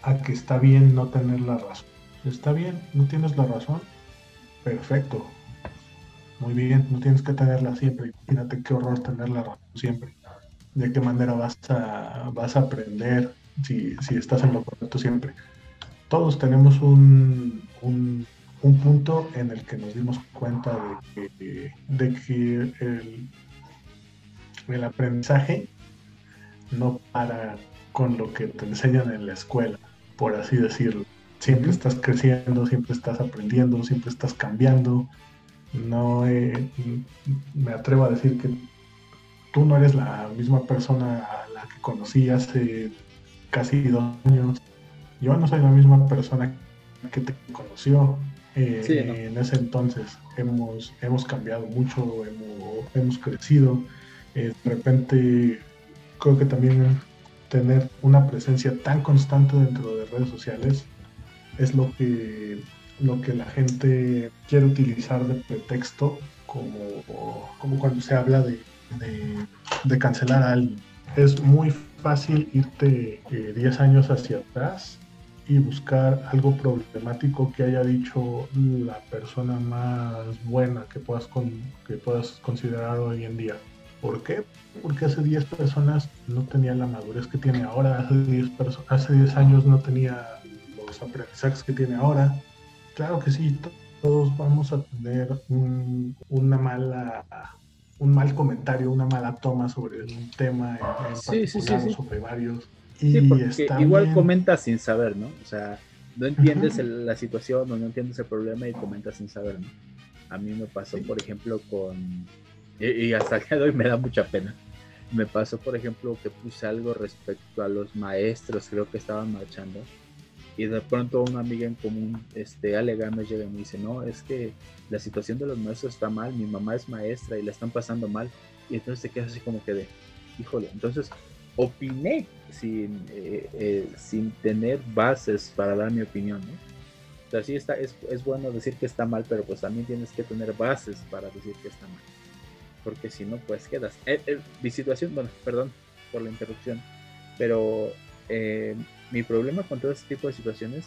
a que está bien no tener la razón. Está bien, no tienes la razón, perfecto. Muy bien, no tienes que tenerla siempre. Imagínate qué horror tener la razón siempre. ¿De qué manera vas a, vas a aprender si, si estás en lo correcto siempre? Todos tenemos un, un un punto en el que nos dimos cuenta de que, de que el, el aprendizaje no para con lo que te enseñan en la escuela, por así decirlo. Siempre estás creciendo, siempre estás aprendiendo, siempre estás cambiando. No me atrevo a decir que tú no eres la misma persona a la que conocí hace casi dos años. Yo no soy la misma persona que te conoció eh, en ese entonces hemos, hemos cambiado mucho, hemos, hemos crecido. Eh, de repente creo que también tener una presencia tan constante dentro de redes sociales es lo que, lo que la gente quiere utilizar de pretexto como, como cuando se habla de, de, cancelar a alguien. Es muy fácil irte 10 eh, años hacia atrás y buscar algo problemático que haya dicho la persona más buena que puedas, que puedas considerar hoy en día. ¿Por qué? Porque hace 10 personas no tenía la madurez que tiene ahora, hace 10, hace 10 años no tenía los aprendizajes que tiene ahora. Claro que sí, todos vamos a tener un, una mala un mal comentario, una mala toma sobre un tema en, sí, particular, sí, sobre varios. Y sí, porque igual comentas sin saber, ¿no? O sea, no entiendes la situación o no entiendes el problema y comentas sin saber, ¿no? A mí me pasó, por ejemplo, con... Y, hasta el día de hoy me da mucha pena. Me pasó, por ejemplo, que puse algo respecto a los maestros, creo que estaban marchando y de pronto una amiga en común, este, alega me llega y me dice, no, es que la situación de los maestros está mal, mi mamá es maestra y la están pasando mal. Y entonces te quedas así como que de, híjole, entonces opiné sin, eh, eh, sin tener bases para dar mi opinión, ¿no? O sea, sí está, es, es bueno decir que está mal, pero pues también tienes que tener bases para decir que está mal. Porque si no, pues quedas. Eh, mi situación, bueno, perdón por la interrupción, pero mi problema con todo este tipo de situaciones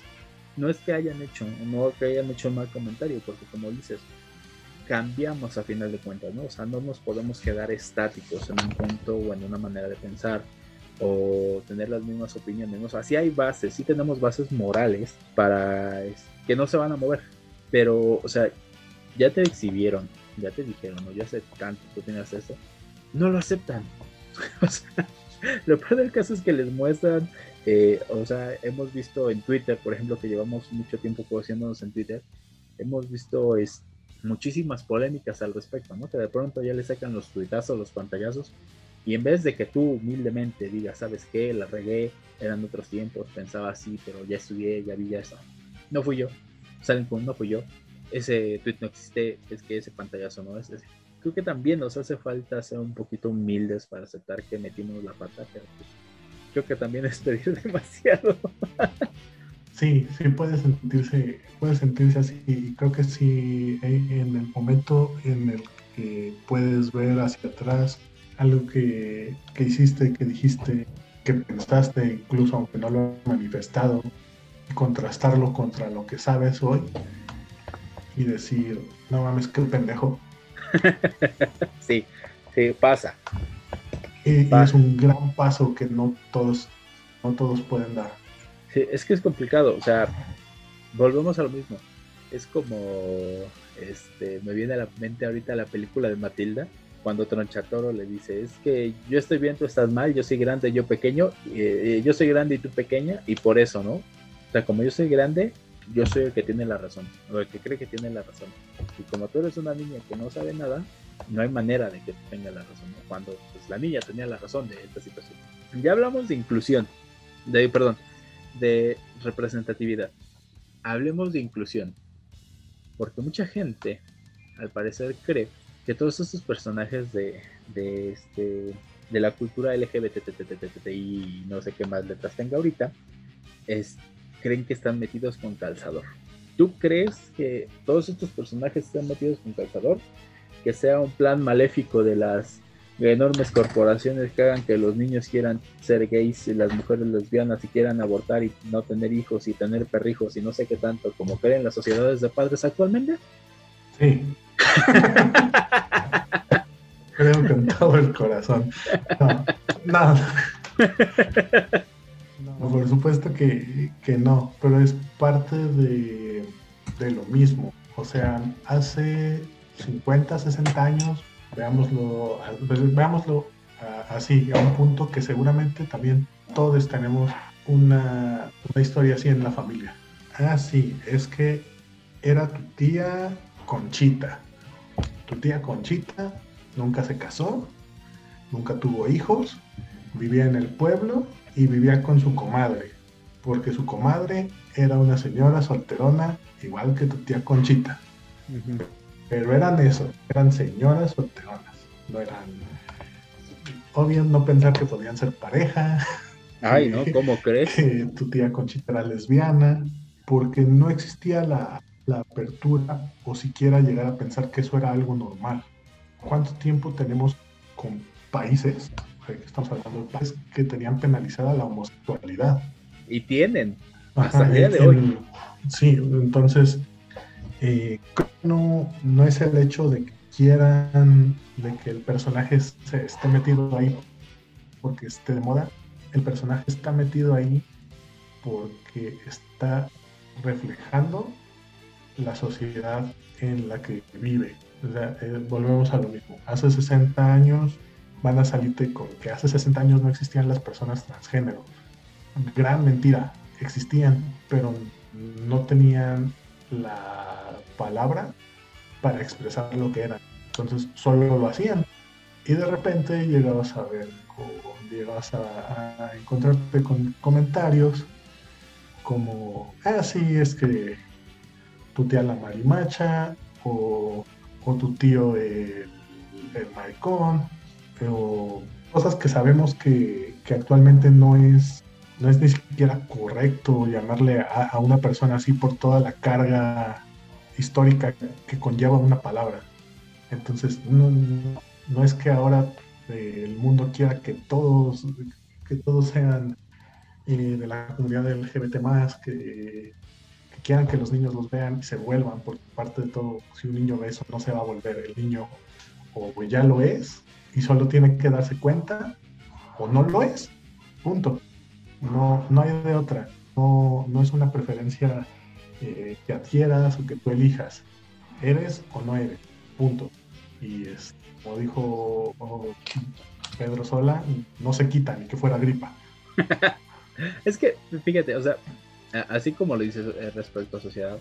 no es que hayan hecho, no que hayan hecho mal comentario, porque como dices, cambiamos a final de cuentas, ¿no? O sea, no nos podemos quedar estáticos en un punto o en una manera de pensar o tener las mismas opiniones. O sea, sí hay bases, sí tenemos bases morales para que no se van a mover, pero, o sea, ya te exhibieron, ya te dijeron, ¿no? Ya hace tanto tú tienes eso, no lo aceptan. (laughs) o sea, lo peor del caso es que les muestran eh, o sea, hemos visto en Twitter, por ejemplo, que llevamos mucho tiempo conociéndonos en Twitter, hemos visto es, muchísimas polémicas al respecto, ¿no? Que de pronto ya le sacan los tuitazos, los pantallazos, y en vez de que tú humildemente digas, ¿sabes qué? La regué, eran otros tiempos, pensaba así, pero ya estudié, ya vi ya eso. No fui yo, salen con no fui yo. Ese tweet no existe, es que ese pantallazo no es ese. Creo que también nos hace falta ser un poquito humildes para aceptar que metimos la pata, pero pues, creo que también es pedir (laughs) demasiado. Sí, sí puede sentirse, puede sentirse así. Y creo que sí, en el momento en el que puedes ver hacia atrás algo que, que hiciste, que dijiste, que pensaste, incluso aunque no lo he manifestado, contrastarlo contra lo que sabes hoy y decir, no mames, qué pendejo. (laughs) sí, sí, pasa. Y, es un gran paso que no todos, no todos pueden dar. Sí, es que es complicado, o sea, volvemos a lo mismo. Es como, este, me viene a la mente ahorita la película de Matilda, cuando Tronchatoro le dice, es que yo estoy bien, tú estás mal, yo soy grande, yo pequeño, eh, yo soy grande y tú pequeña, y por eso, ¿no? O sea, como yo soy grande, yo soy el que tiene la razón, o el que cree que tiene la razón. Y como tú eres una niña que no sabe nada, no hay manera de que tenga la razón, cuando pues, la niña tenía la razón de esta situación. Ya hablamos de inclusión, de, perdón, de representatividad. Hablemos de inclusión, porque mucha gente, al parecer, cree que todos estos personajes de, de, este, de la cultura LGBT y no sé qué más letras tenga ahorita, es, creen que están metidos con calzador. ¿Tú crees que todos estos personajes están metidos con calzador? que sea un plan maléfico de las enormes corporaciones que hagan que los niños quieran ser gays y las mujeres lesbianas y quieran abortar y no tener hijos y tener perrijos y no sé qué tanto como creen las sociedades de padres actualmente? Sí. Creo en todo el corazón. No, no. por supuesto que, que, no, pero es parte de, de lo mismo. O sea, hace 50, 60 años, veámoslo, veámoslo así, a un punto que seguramente también todos tenemos una, una historia así en la familia. Ah, sí, es que era tu tía Conchita. Tu tía Conchita nunca se casó, nunca tuvo hijos, vivía en el pueblo y vivía con su comadre, porque su comadre era una señora solterona igual que tu tía Conchita. Pero eran eso, eran señoras solteronas, no eran... Obvio no pensar que podían ser pareja. Ay, (laughs) ¿no? ¿Cómo crees? Que (laughs) tu tía Conchita era lesbiana, porque no existía la, la apertura o siquiera llegar a pensar que eso era algo normal. ¿Cuánto tiempo tenemos con países, estamos hablando de países que tenían penalizada la homosexualidad? Y tienen, hasta el día de hoy. Sí, entonces eh, no, no es el hecho de que quieran de que el personaje se esté metido ahí porque esté de moda, el personaje está metido ahí porque está reflejando la sociedad en la que vive. O eh, volvemos a lo mismo. Hace 60 años van a salirte con que hace 60 años no existían las personas transgénero. Gran mentira, existían, pero no tenían la palabra para expresar lo que eran. Entonces solo lo hacían. Y de repente llegabas a ver, llegabas a, encontrarte con comentarios como, ah, sí, es que tu tía la marimacha, o, tu tío el, maricón, o cosas que sabemos que, actualmente no es, no es ni siquiera correcto llamarle a, una persona así por toda la carga histórica que conlleva una palabra. Entonces, no, no es que ahora eh, el mundo quiera que todos, que todos sean eh, de la comunidad LGBT más, que, que, quieran que los niños los vean y se vuelvan, porque parte de todo, si un niño ve eso, no se va a volver. El niño o ya lo es y solo tiene que darse cuenta, o no lo es, punto. No, no hay de otra. No, no es una preferencia eh, que adquieras o que tú elijas. Eres o no eres, punto. Y es, como dijo Pedro Sola, no se quita ni que fuera gripa. (laughs) es que, fíjate, o sea, así como lo dices eh, respecto a sociedad,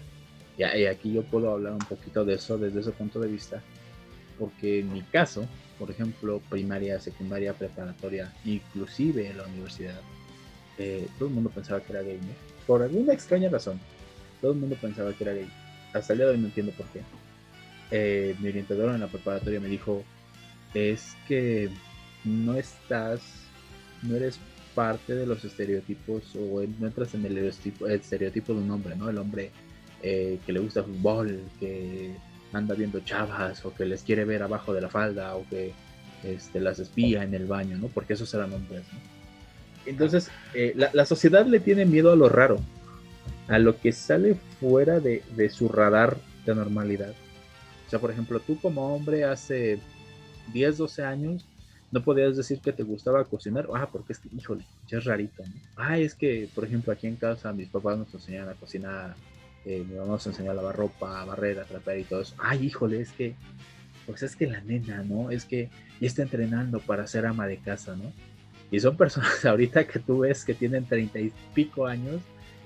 y aquí yo puedo hablar un poquito de eso desde ese punto de vista, porque en mi caso, por ejemplo, primaria, secundaria, preparatoria, inclusive en la universidad, eh, todo el mundo pensaba que era gay, Por alguna extraña razón, todo el mundo pensaba que era gay. Hasta el día de hoy no entiendo por qué. Eh, mi orientador en la preparatoria me dijo, es que no estás, no eres parte de los estereotipos o no entras en el estereotipo, de un hombre, ¿no? El hombre eh, que le gusta el fútbol, que anda viendo chavas o que les quiere ver abajo de la falda o que este, las espía en el baño, ¿no? Porque esos eran hombres, ¿no? Entonces, eh, la, sociedad le tiene miedo a lo raro a lo que sale fuera de, su radar de normalidad. O sea, por ejemplo, tú como hombre hace 10, 12 años no podías decir que te gustaba cocinar, ah, porque es que, híjole, ya es rarito, ¿no? Ah, es que, por ejemplo, aquí en casa mis papás nos enseñan a cocinar, eh, mi mamá nos enseñó a lavar ropa, a barrer, a trapear y todo eso. Ay, híjole, es que, pues es que la nena, ¿no? Es que ya está entrenando para ser ama de casa, ¿no? Y son personas (laughs) ahorita que tú ves que tienen treinta y pico años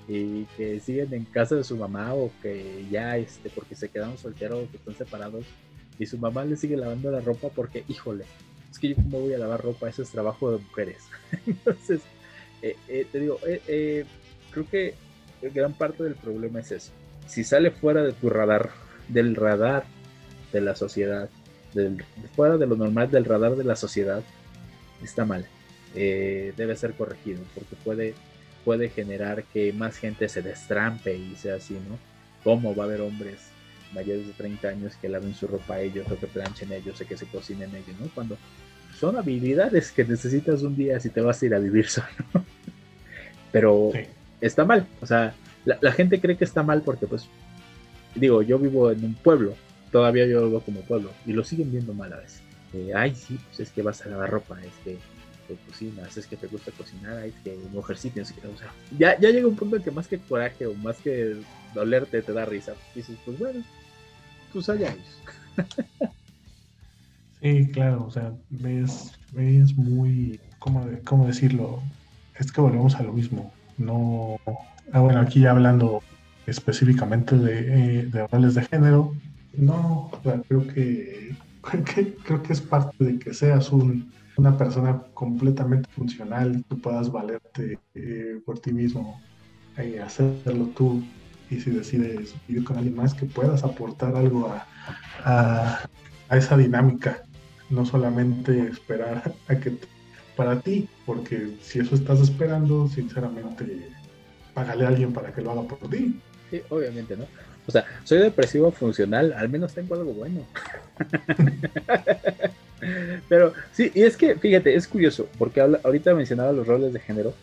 y que siguen en casa de su mamá o que ya, este, porque se quedaron solteros o que están separados y su mamá le sigue lavando la ropa porque, híjole, es que yo como voy a lavar ropa, eso es trabajo de mujeres. (laughs) Entonces, eh, eh, te digo, eh, creo que gran parte del problema es eso. Si sale fuera de tu radar, del radar de la sociedad, fuera de lo normal del radar de la sociedad, está mal. debe ser corregido porque puede puede generar que más gente se destrampe y sea así, ¿no? ¿Cómo va a haber hombres mayores de 30 años que laven su ropa a ellos o que planchen ellos o que se cocinen ellos, ¿no? Cuando son habilidades que necesitas un día si te vas a ir a vivir (laughs) solo. Pero está mal, o sea, la, gente cree que está mal porque pues, digo, yo vivo en un pueblo, todavía yo veo como pueblo y lo siguen viendo mal a veces. Eh, ay, sí, pues es que vas a lavar ropa, es que que cocinas, es que te gusta cocinar, es que mujercita, o sea, ya, ya llega un punto en que más que coraje o más que dolerte te da risa. Dices, pues bueno, pues allá (laughs) sí, claro, o sea, es, es muy, ¿cómo, ¿cómo, decirlo? Es que volvemos a lo mismo. No, ah, bueno, aquí ya hablando específicamente de, eh, de roles de género, no, creo que, creo que es parte de que seas un una persona completamente funcional, tú puedas valerte eh, por ti mismo y eh, hacerlo tú. Y si decides vivir con alguien más, que puedas aportar algo a, esa dinámica, no solamente esperar a que para ti, porque si eso estás esperando, sinceramente, págale a alguien para que lo haga por ti. Sí, obviamente, ¿no? O sea, soy depresivo funcional, al menos tengo algo bueno. (laughs) Pero sí, y es que, fíjate, es curioso, porque ahorita mencionaba los roles de género.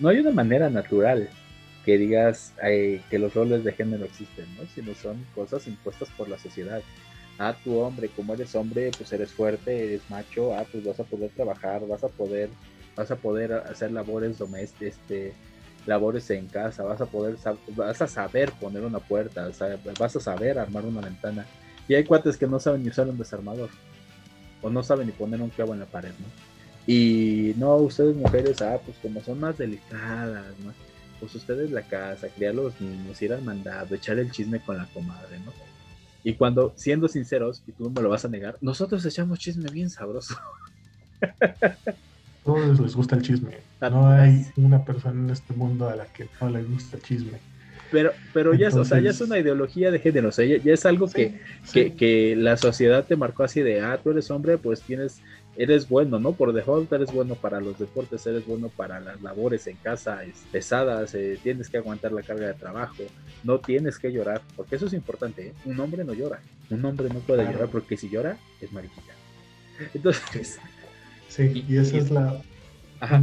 No hay una manera natural que digas eh, que los roles de género existen, ¿no? Sino son cosas impuestas por la sociedad. Ah, tu hombre, como eres hombre, pues eres fuerte, eres macho, ah, pues vas a poder trabajar, vas a poder, vas a poder hacer labores domésticas, este, labores en casa, vas a poder, vas a saber poner una puerta, vas a saber armar una ventana. Y hay cuates que no saben ni usar un desarmador, o no saben ni poner un clavo en la pared, ¿no? Y no, ustedes mujeres, ah, pues como son más delicadas, ¿no? Pues ustedes la casa, criar los niños, ir al mandado, echar el chisme con la comadre, ¿no? Y cuando, siendo sinceros, y tú me lo vas a negar, nosotros echamos chisme bien sabroso. Todos les gusta el chisme. No hay una persona en este mundo a la que no le gusta el chisme. Pero, pero ya, es, o sea, ya es una ideología de género, o sea, ya, es algo que, Que, que, la sociedad te marcó así de, ah, tú eres hombre, pues tienes, eres bueno, ¿no? Por default eres bueno para los deportes, eres bueno para las labores en casa pesadas, eh, tienes que aguantar la carga de trabajo, no tienes que llorar, porque eso es importante, ¿eh? un hombre no llora, un hombre no puede llorar porque si llora es mariquita. Entonces... Sí, y, esa es la... Ajá.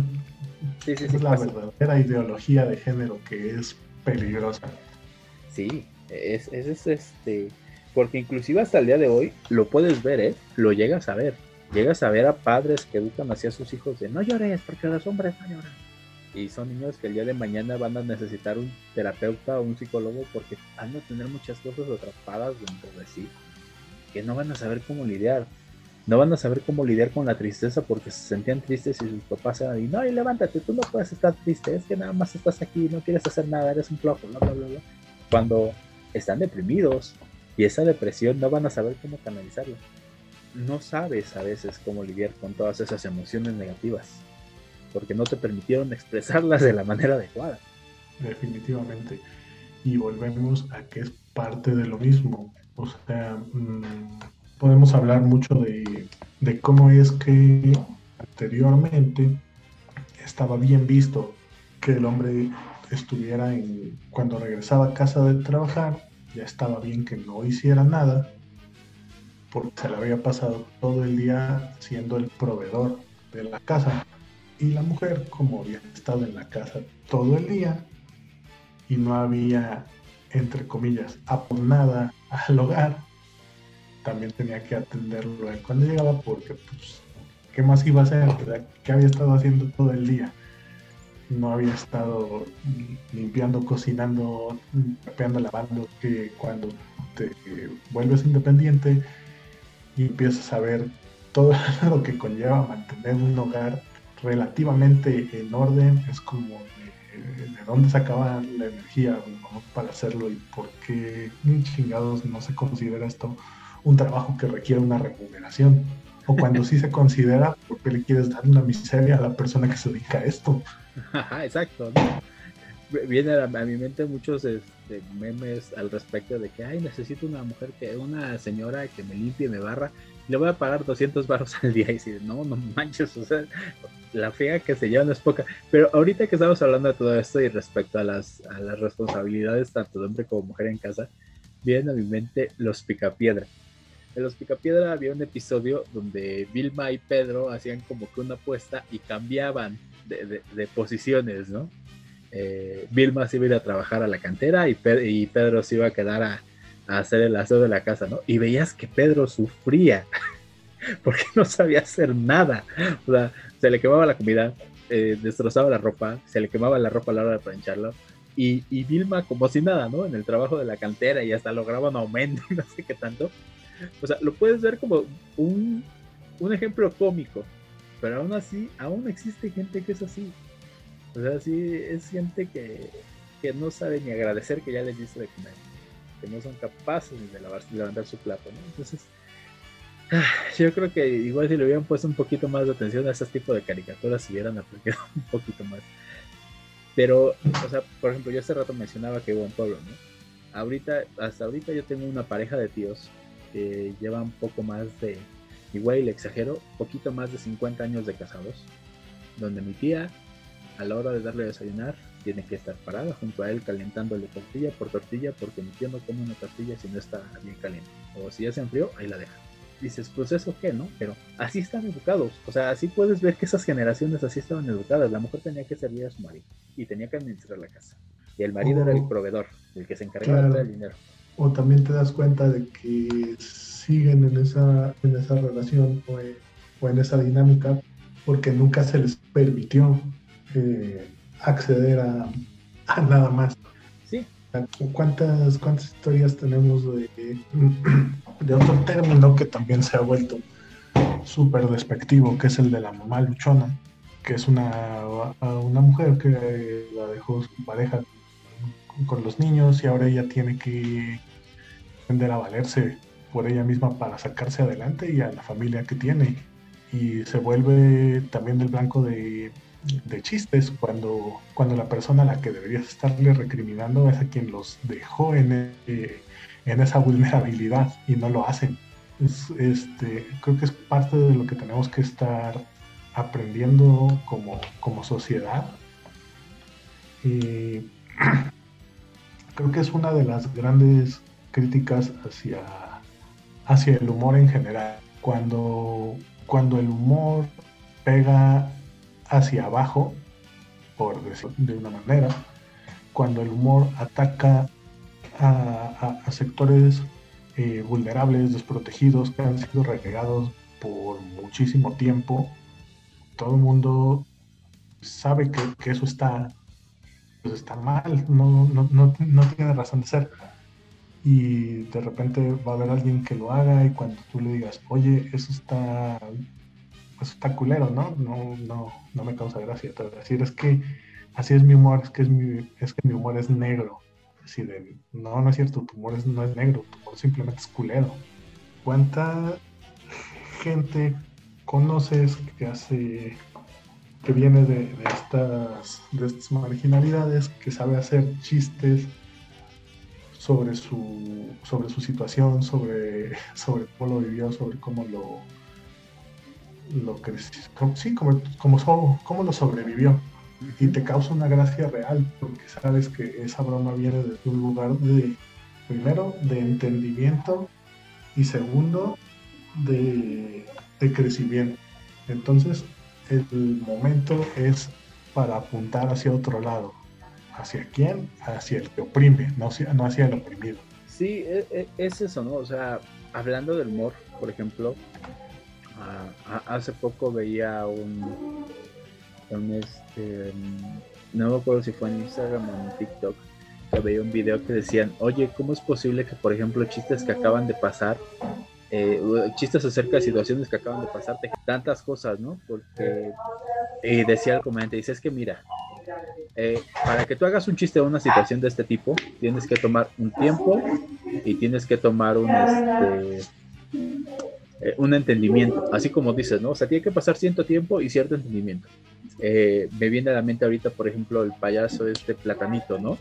Sí, sí, sí, es la verdadera ideología de género que es peligrosa. Sí, es, es, este... Porque inclusive hasta el día de hoy lo puedes ver, ¿eh? Lo llegas a ver. Llegas a ver a padres que educan hacia sus hijos de no llores porque los hombres no lloran y son niños que el día de mañana van a necesitar un terapeuta o un psicólogo porque van a tener muchas cosas atrapadas dentro de sí que no van a saber cómo lidiar. No van a saber cómo lidiar con la tristeza porque se sentían tristes y sus papás eran y no, y levántate, tú no puedes estar triste, es que nada más estás aquí, no quieres hacer nada, eres un flojo, bla, bla, bla, bla. Cuando están deprimidos y esa depresión no van a saber cómo canalizarla. No sabes a veces cómo lidiar con todas esas emociones negativas porque no te permitieron expresarlas de la manera adecuada. Definitivamente. Y volvemos a que es parte de lo mismo. O sea, mm, podemos hablar mucho de, de cómo es que anteriormente estaba bien visto que el hombre estuviera en, cuando regresaba a casa de trabajar, ya estaba bien que no hiciera nada, porque se le había pasado todo el día siendo el proveedor de la casa. Y la mujer, como había estado en la casa todo el día y no había, entre comillas, aponada al hogar, también tenía que atenderlo cuando llegaba porque, pues, ¿qué más iba a hacer? ¿Qué había estado haciendo todo el día? No había estado limpiando, cocinando, limpiando, lavando, que cuando te vuelves independiente y empiezas a ver todo (laughs) lo que conlleva mantener un hogar relativamente en orden, es como de, dónde sacaba la energía para hacerlo y por qué chingados no se considera esto un trabajo que requiere una remuneración. O cuando sí se (laughs) considera, ¿por qué le quieres dar una miseria a la persona que se dedica a esto? Exacto. Viene a, mi mente muchos este, memes al respecto de que, ay, necesito una mujer, que una señora que me limpie, me barra, le voy a pagar 200 barros al día. Y si no, no manches, o sea, la fea que se lleva no es poca. Pero ahorita que estamos hablando de todo esto y respecto a las, a las responsabilidades tanto de hombre como mujer en casa, vienen a mi mente los picapiedra. En los picapiedra había un episodio donde Vilma y Pedro hacían como que una apuesta y cambiaban de, posiciones, ¿no? Eh, Vilma se iba a ir a trabajar a la cantera y, Pedro se iba a quedar a, hacer el aseo de la casa, ¿no? Y veías que Pedro sufría (laughs) porque no sabía hacer nada. O sea, se le quemaba la comida, eh, destrozaba la ropa, se le quemaba la ropa a la hora de plancharlo. Y, y, Vilma, como si nada, ¿no? En el trabajo de la cantera y hasta lograba un aumento y (laughs) no sé qué tanto. O sea, lo puedes ver como un, un ejemplo cómico, pero aún así, aún existe gente que es así. O sea, sí, es gente que, que no sabe ni agradecer que ya les diste de comer, que no son capaces de, lavar, de levantar su plato, ¿no? Entonces, Yo creo que igual si le hubieran puesto un poquito más de atención a ese tipo de caricaturas, si hubieran aprendido (laughs) un poquito más. Pero, o sea, por ejemplo, yo hace rato mencionaba que un pueblo, ¿no? Ahorita, hasta ahorita yo tengo una pareja de tíos que llevan poco más de, igual le exagero, poquito más de 50 años de casados, donde mi tía, a la hora de darle a desayunar, tiene que estar parada junto a él calentándole tortilla por tortilla, porque mi tío no come una tortilla si no está bien caliente. O si ya se enfrió, ahí la deja dices, pues eso qué, ¿no? Pero así están educados. O sea, así puedes ver que esas generaciones así estaban educadas. La mujer tenía que servir a su marido y tenía que administrar la casa. Y el marido era el proveedor, el que se encargaba del dinero. O también te das cuenta de que siguen en esa, en esa relación o en, esa dinámica porque nunca se les permitió eh, acceder a, nada más. Sí. ¿Cuántas, ¿Cuántas historias tenemos de, de otro término que también se ha vuelto súper despectivo, que es el de la mamá luchona, que es una, una mujer que la dejó su pareja con los niños y ahora ella tiene que aprender a valerse por ella misma para sacarse adelante y a la familia que tiene. Y se vuelve también del blanco de, chistes cuando, cuando la persona a la que deberías estarle recriminando es a quien los dejó en, eh, en esa vulnerabilidad y no lo hacen. este, creo que es parte de lo que tenemos que estar aprendiendo como, como sociedad. (clears throat) Creo que es una de las grandes críticas hacia, hacia el humor en general. Cuando, cuando el humor pega hacia abajo, por decirlo de una manera, cuando el humor ataca a, sectores eh, vulnerables, desprotegidos, que han sido relegados por muchísimo tiempo, todo el mundo sabe que, eso está, pues está mal, no, no, no, no, tiene razón de ser. Y de repente va a haber alguien que lo haga y cuando tú le digas, oye, eso está, eso está culero, ¿no? No, no, no me causa gracia. Te decir, es que así es mi humor, es que, es, mi, es que mi humor es negro. Decir, no, no es cierto, tu humor no es negro, tu humor simplemente es culero. ¿Cuánta gente conoces que hace que viene de, estas, de estas marginalidades, que sabe hacer chistes sobre su, sobre su situación, sobre, sobre cómo lo vivió, sobre cómo lo, lo creció, sí, como, como, cómo lo sobrevivió. Y te causa una gracia real, porque sabes que esa broma viene desde un lugar de, primero, de entendimiento y segundo, de, de crecimiento. Entonces, el momento es para apuntar hacia otro lado. ¿Hacia quién? Hacia el que oprime, no hacia, no hacia el oprimido. Sí, e, e, es, eso, ¿no? O sea, hablando del humor, por ejemplo, hace poco veía un, este, no me acuerdo si fue en Instagram o en TikTok, que veía un video que decían, oye, ¿cómo es posible que, por ejemplo, chistes que acaban de pasar eh, chistes acerca de situaciones que acaban de pasar, tantas cosas, ¿no? Porque y decía el comediante, dice, es que mira, eh, para que tú hagas un chiste de una situación de este tipo, tienes que tomar un tiempo y tienes que tomar un, este, eh, un entendimiento, así como dices, ¿no? O sea, tiene que pasar cierto tiempo y cierto entendimiento. me viene a la mente ahorita, por ejemplo, el payaso este platanito, ¿no?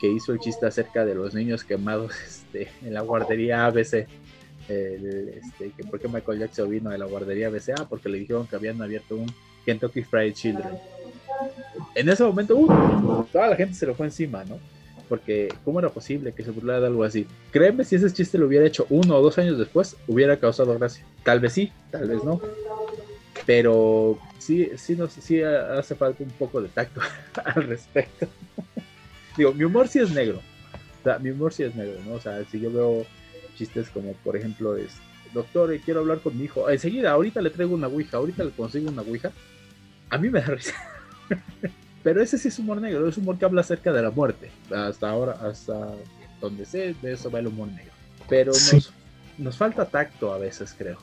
Que hizo el chiste acerca de los niños quemados (laughs) este, en la guardería ABC este, que por qué Michael Jackson vino de la guardería BCA, porque le dijeron que habían abierto un Kentucky Fried Children. En ese momento, uh, toda la gente se lo fue encima, ¿no? Porque, ¿cómo era posible que se burlara de algo así? Créeme, si ese chiste lo hubiera hecho uno o dos años después, hubiera causado gracia. Tal vez sí, tal vez no. Pero sí, sí, no, sí hace falta un poco de tacto (laughs) al respecto. Digo, mi humor sí es negro. O sea, mi humor sí es negro, ¿no? O sea, si yo veo chistes como, por ejemplo, es, doctor, eh, quiero hablar con mi hijo. Enseguida, ahorita le traigo una ouija, ahorita le consigo una ouija. A mí me da risa. (laughs) Pero ese sí es humor negro, es humor que habla acerca de la muerte. Hasta ahora, hasta donde sé, de eso va el humor negro. Pero nos, nos falta tacto a veces, creo.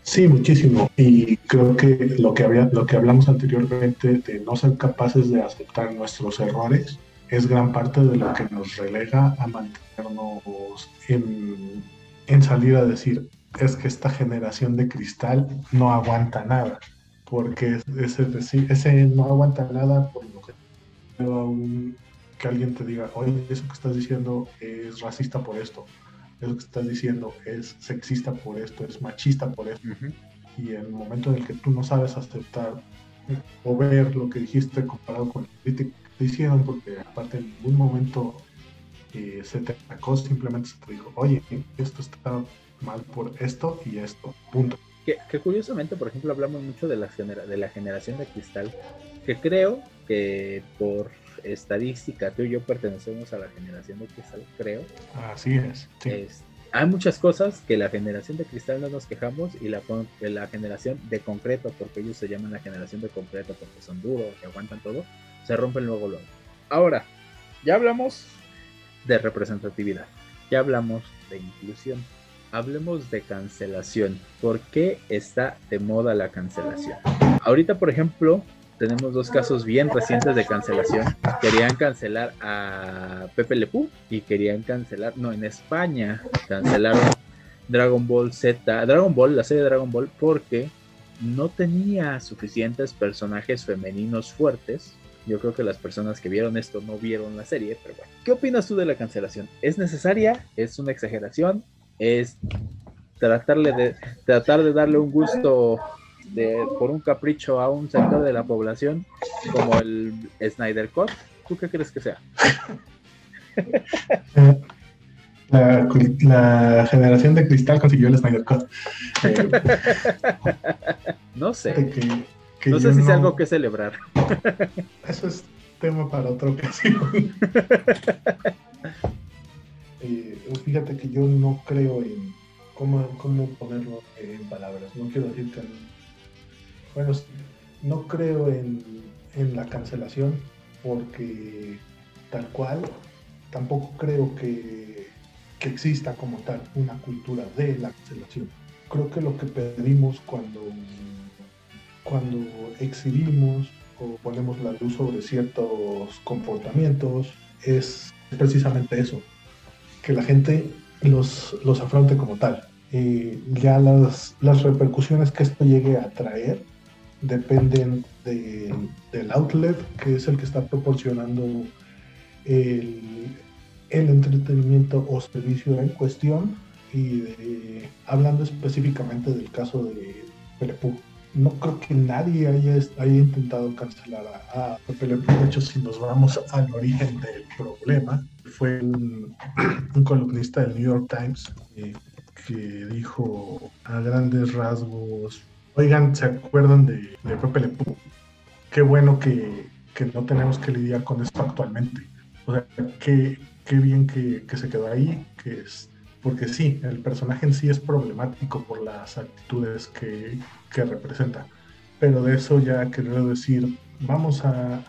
Sí, muchísimo. Y creo que lo que, había, lo que hablamos anteriormente de no ser capaces de aceptar nuestros errores es gran parte de lo que nos relega a mantenernos en, en salir a decir, es que esta generación de cristal no aguanta nada, porque ese, ese no aguanta nada por lo que que alguien te diga, oye, eso que estás diciendo es racista por esto, eso que estás diciendo es sexista por esto, es machista por esto. Y en el momento en el que tú no sabes aceptar o ver lo que dijiste comparado con el crítico hicieron porque aparte en ningún momento eh, se te atacó, simplemente se te dijo, oye, esto está mal por esto y esto, punto. Que, curiosamente, por ejemplo, hablamos mucho de la, de la generación de cristal, que creo que por estadística, tú y yo pertenecemos a la generación de cristal, creo. Así es. hay muchas cosas que la generación de cristal no nos quejamos y la, la generación de concreto, porque ellos se llaman la generación de concreto porque son duros y aguantan todo, se rompen luego luego. Ahora, ya hablamos de representatividad, ya hablamos de inclusión, hablemos de cancelación. ¿Por qué está de moda la cancelación? Ahorita, por ejemplo, tenemos dos casos bien recientes de cancelación. Querían cancelar a Pepe Le y querían cancelar, no, en España cancelaron Dragon Ball Z, Dragon Ball, la serie de Dragon Ball, porque no tenía suficientes personajes femeninos fuertes. Yo creo que las personas que vieron esto no vieron la serie, pero bueno. ¿Qué opinas tú de la cancelación? ¿Es necesaria? ¿Es una exageración? ¿Es tratarle de, tratar de darle un gusto por un capricho a un sector de la población como el Snyder Cut, ¿tú qué crees que sea? (laughs) La, generación de cristal consiguió el Snyder Cut. (laughs) no sé. no sé si es algo que celebrar. (laughs) Eso es tema para otra ocasión. Eh, fíjate que yo no creo en cómo, cómo ponerlo en palabras. No quiero decir que bueno, no creo en, la cancelación porque tal cual, tampoco creo que, exista como tal una cultura de la cancelación. Creo que lo que pedimos cuando, cuando exhibimos o ponemos la luz sobre ciertos comportamientos es precisamente eso, que la gente los, los afronte como tal. Eh, ya las, las repercusiones que esto llegue a traer dependen del outlet, que es el que está proporcionando el, entretenimiento o servicio en cuestión. Y hablando específicamente del caso de Pelepú, no creo que nadie haya, haya intentado cancelar a, a De hecho, si nos vamos al origen del problema, fue (clears throat) un, columnista del New York Times eh, que dijo a grandes rasgos Oigan, ¿se acuerdan de, Pepe Le Qué bueno que, no tenemos que lidiar con esto actualmente. O sea, qué, qué bien que, se quedó ahí, que es, porque sí, el personaje en sí es problemático por las actitudes que, representa. Pero de eso ya quiero decir, vamos a,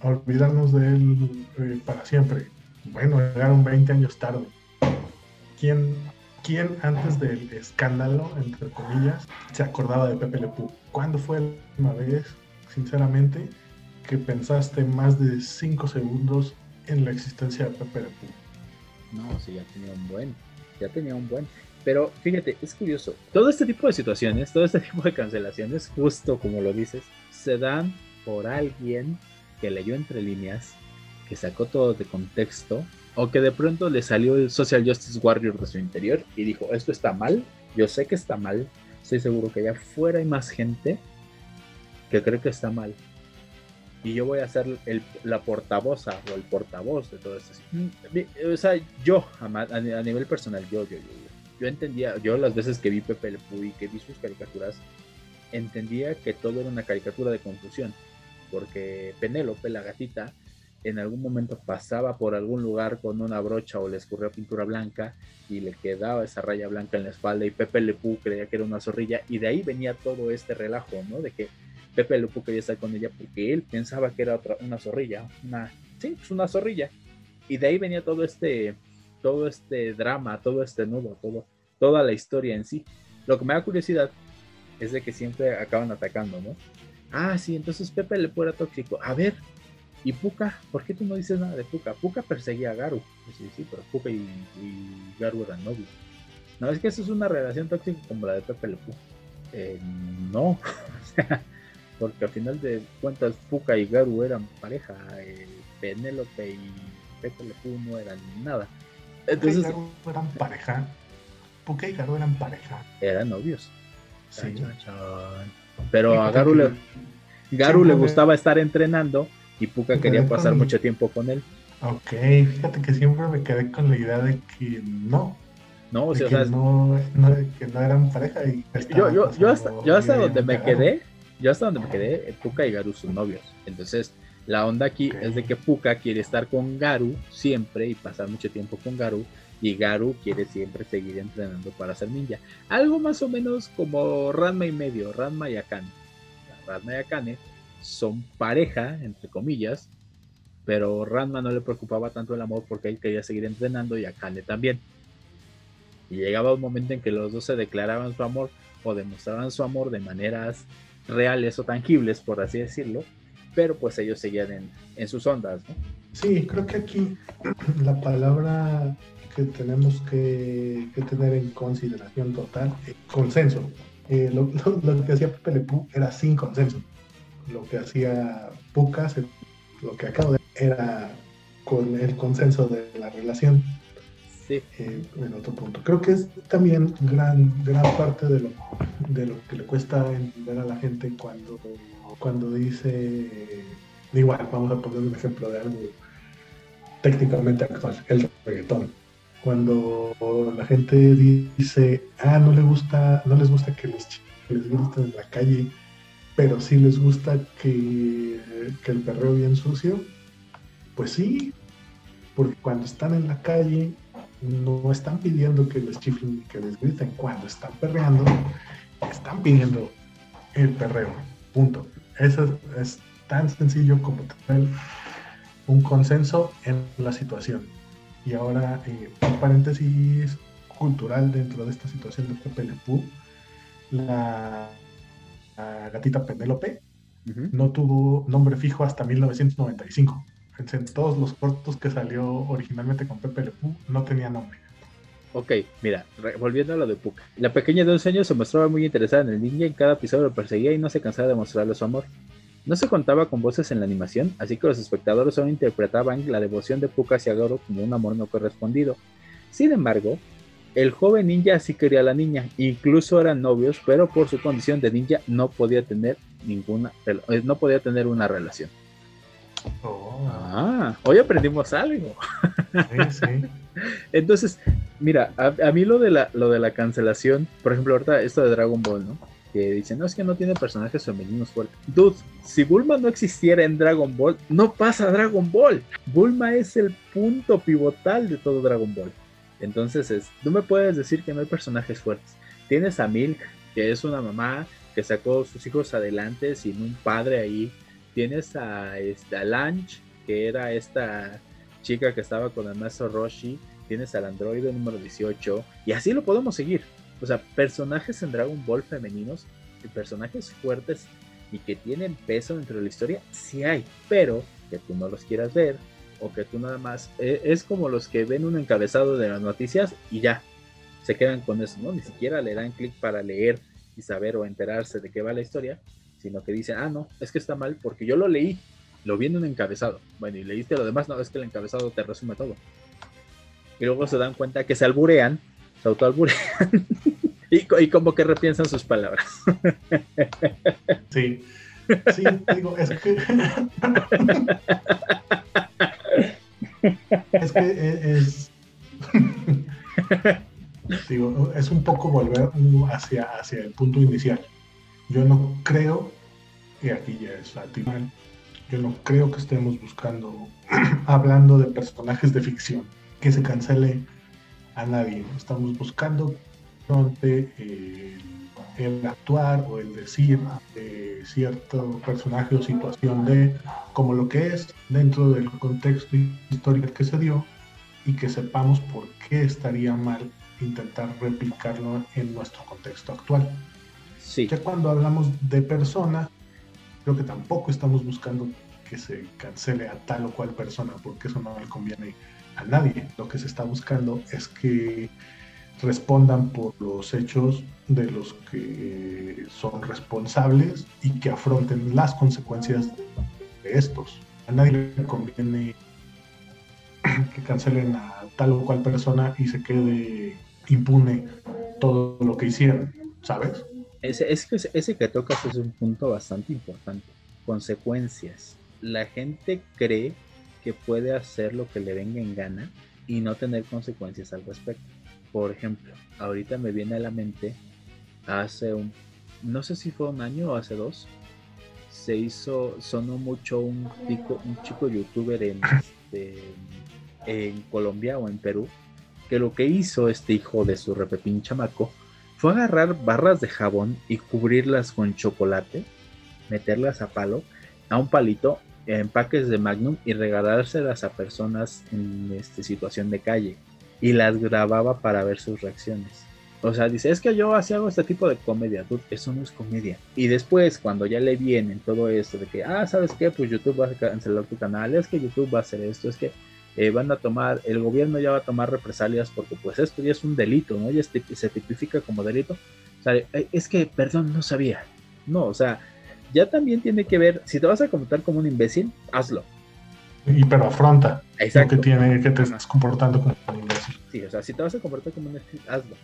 olvidarnos de él eh, para siempre. Bueno, llegaron 20 años tarde. ¿Quién, ¿Quién antes del escándalo, entre comillas, se acordaba de Pepe Le Pew? ¿Cuándo fue la última vez, sinceramente, que pensaste más de cinco segundos en la existencia de Pepe Le Pew? No, sí, ya tenía un buen, ya tenía un buen. Pero fíjate, es curioso, todo este tipo de situaciones, todo este (laughs) tipo de cancelaciones, justo como lo dices, se dan por alguien que leyó entre líneas, que sacó todo de contexto o que de pronto le salió el Social Justice Warrior de su interior y dijo, esto está mal, yo sé que está mal, estoy seguro que allá afuera hay más gente que cree que está mal. Y yo voy a ser la portavoza o el portavoz de todo esto. Mm, o sea, yo, a, nivel personal, yo, yo, yo, yo entendía, yo las veces que vi Pepe Le Puy, que vi sus caricaturas, entendía que todo era una caricatura de confusión. Porque Penélope, la gatita, en algún momento pasaba por algún lugar con una brocha o le escurrió pintura blanca y le quedaba esa raya blanca en la espalda y Pepe Le creía que era una zorrilla y de ahí venía todo este relajo, ¿no? De que Pepe Le quería estar con ella porque él pensaba que era otra, una zorrilla, una, sí, pues una zorrilla. Y de ahí venía todo este, todo este drama, todo este nudo, todo, toda la historia en sí. Lo que me da curiosidad es de que siempre acaban atacando, ¿no? Ah, sí, entonces Pepe Le era tóxico. A ver, ¿Y Puka? ¿Por qué tú no dices nada de Puka? Puka perseguía a Garu. Pues sí, sí, pero Puka y, Garu eran novios. No, es que eso es una relación tóxica como la de Pepe Le eh, no, (laughs) porque al final de cuentas Puka y Garu eran pareja. Eh, Penélope y Pepe Le no eran nada. Entonces, Puka y Garu eran pareja. Puka y Garu eran pareja. Eran novios. Sí. Pero a Garu le, Garu le gustaba estar entrenando y Puka quería pasar mucho tiempo con él. Ok, fíjate que siempre me quedé con la idea de que no. No, o sea, que, no, que no eran pareja. Y yo, yo, yo, hasta, yo hasta donde me quedé, yo hasta donde me quedé, Puka y Garu son novios. Entonces, la onda aquí es de que Puka quiere estar con Garu siempre y pasar mucho tiempo con Garu. y Garu quiere siempre seguir entrenando para ser ninja. Algo más o menos como Ranma y medio, Ranma y Akane. Ranma y Akane son pareja, entre comillas, pero Ranma no le preocupaba tanto el amor porque él quería seguir entrenando y Akane también. Y llegaba un momento en que los dos se declaraban su amor o demostraban su amor de maneras reales o tangibles, por así decirlo, pero pues ellos seguían en, sus ondas. Sí, creo que aquí la palabra que tenemos que, tener en consideración total, es consenso. Eh, lo, que hacía Pepe era sin consenso. Lo que hacía Pucas, lo que acabo de era con el consenso de la relación. Sí. Eh, en otro punto. Creo que es también gran, gran parte de lo, de lo que le cuesta entender a la gente cuando, cuando dice, igual, vamos a poner un ejemplo de algo técnicamente actual, el reggaetón cuando la gente dice, ah, no le gusta, no les gusta que los les griten en la calle, pero sí les gusta que, el perreo bien sucio, pues sí, porque cuando están en la calle no están pidiendo que les chiflen que les griten, cuando están perreando, están pidiendo el perreo, punto. Eso es tan sencillo como tener un consenso en la situación. Y ahora, eh, un paréntesis cultural dentro de esta situación de Pepe Le la, gatita Penélope no tuvo nombre fijo hasta 1995. En todos los cortos que salió originalmente con Pepe Le no tenía nombre. Ok, mira, volviendo a lo de Puka. La pequeña de 11 años se mostraba muy interesada en el y en cada episodio lo perseguía y no se cansaba de mostrarle su amor. No se contaba con voces en la animación, así que los espectadores solo interpretaban la devoción de Puka hacia Goro como un amor no correspondido. Sin embargo, el joven ninja sí quería a la niña, incluso eran novios, pero por su condición de ninja no podía tener ninguna, eh, no podía tener una relación. Oh. Ah, hoy aprendimos algo. Sí, sí. Entonces, mira, a, mí lo de la lo de la cancelación, por ejemplo, ahorita esto de Dragon Ball, ¿no? que dicen, no, es que no tiene personajes femeninos fuertes. Dude, si Bulma no existiera en Dragon Ball, no pasa Dragon Ball. Bulma es el punto pivotal de todo Dragon Ball. Entonces, es, tú me puedes decir que no hay personajes fuertes. Tienes a Milk, que es una mamá que sacó a sus hijos adelante sin un padre ahí. Tienes a, esta Lange, que era esta chica que estaba con el maestro Roshi. Tienes al androide número 18. Y así lo podemos seguir. O sea, personajes en Dragon Ball femeninos, y personajes fuertes y que tienen peso dentro de la historia, sí hay, pero que tú no los quieras ver o que tú nada más eh, es como los que ven un encabezado de las noticias y ya se quedan con eso, ¿no? Ni siquiera le dan clic para leer y saber o enterarse de qué va la historia, sino que dicen, ah, no, es que está mal porque yo lo leí, lo vi en un encabezado. Bueno, y leíste lo demás, no, es que el encabezado te resume todo. Y luego se dan cuenta que se alburean se autoalburean (laughs) y, como que repiensan sus palabras. (laughs) Sí, sí, digo, es que... (laughs) es que es... digo, es un poco volver hacia, hacia el punto inicial. Yo no creo, y aquí ya es final, yo no creo que estemos buscando, (clears throat) hablando de personajes de ficción, que se cancele a nadie. Estamos buscando eh, el actuar o el decir de cierto personaje o situación de como lo que es dentro del contexto histórico que se dio y que sepamos por qué estaría mal intentar replicarlo en nuestro contexto actual. Sí. Ya cuando hablamos de persona, creo que tampoco estamos buscando que se cancele a tal o cual persona, porque eso no le conviene a nadie. Lo que se está buscando es que respondan por los hechos de los que son responsables y que afronten las consecuencias de estos. A nadie le conviene (clears throat) que cancelen a tal o cual persona y se quede impune todo lo que hicieron, ¿sabes? Ese, ese, ese que tocas es un punto bastante importante. Consecuencias. La gente cree que puede hacer lo que le venga en gana y no tener consecuencias al respecto. Por ejemplo, ahorita me viene a la mente hace un, no sé si fue un año o hace dos, se hizo, sonó mucho un chico, un chico youtuber en, (laughs) este, en Colombia o en Perú que lo que hizo este hijo de su repepín chamaco fue agarrar barras de jabón y cubrirlas con chocolate, meterlas a palo, a un palito, empaques de Magnum y regalárselas a personas en esta situación de calle. Y las grababa para ver sus reacciones. O sea, dice, es que yo así hago este tipo de comedia, eso no es comedia. Y después, cuando ya le vienen todo esto de que, ah, ¿sabes qué? Pues YouTube va a cancelar tu canal, es que YouTube va a hacer esto, es que eh, van a tomar, el gobierno ya va a tomar represalias porque pues esto ya es un delito, ¿no? Ya se tipifica como delito. O sea, eh, es que, perdón, no sabía. No, o sea, ya también tiene que ver, si te vas a comportar como un imbécil, hazlo. Y pero afronta Exacto. que tiene que te estás comportando como un imbécil. Sí, o sea, si te vas a comportar como un imbécil, hazlo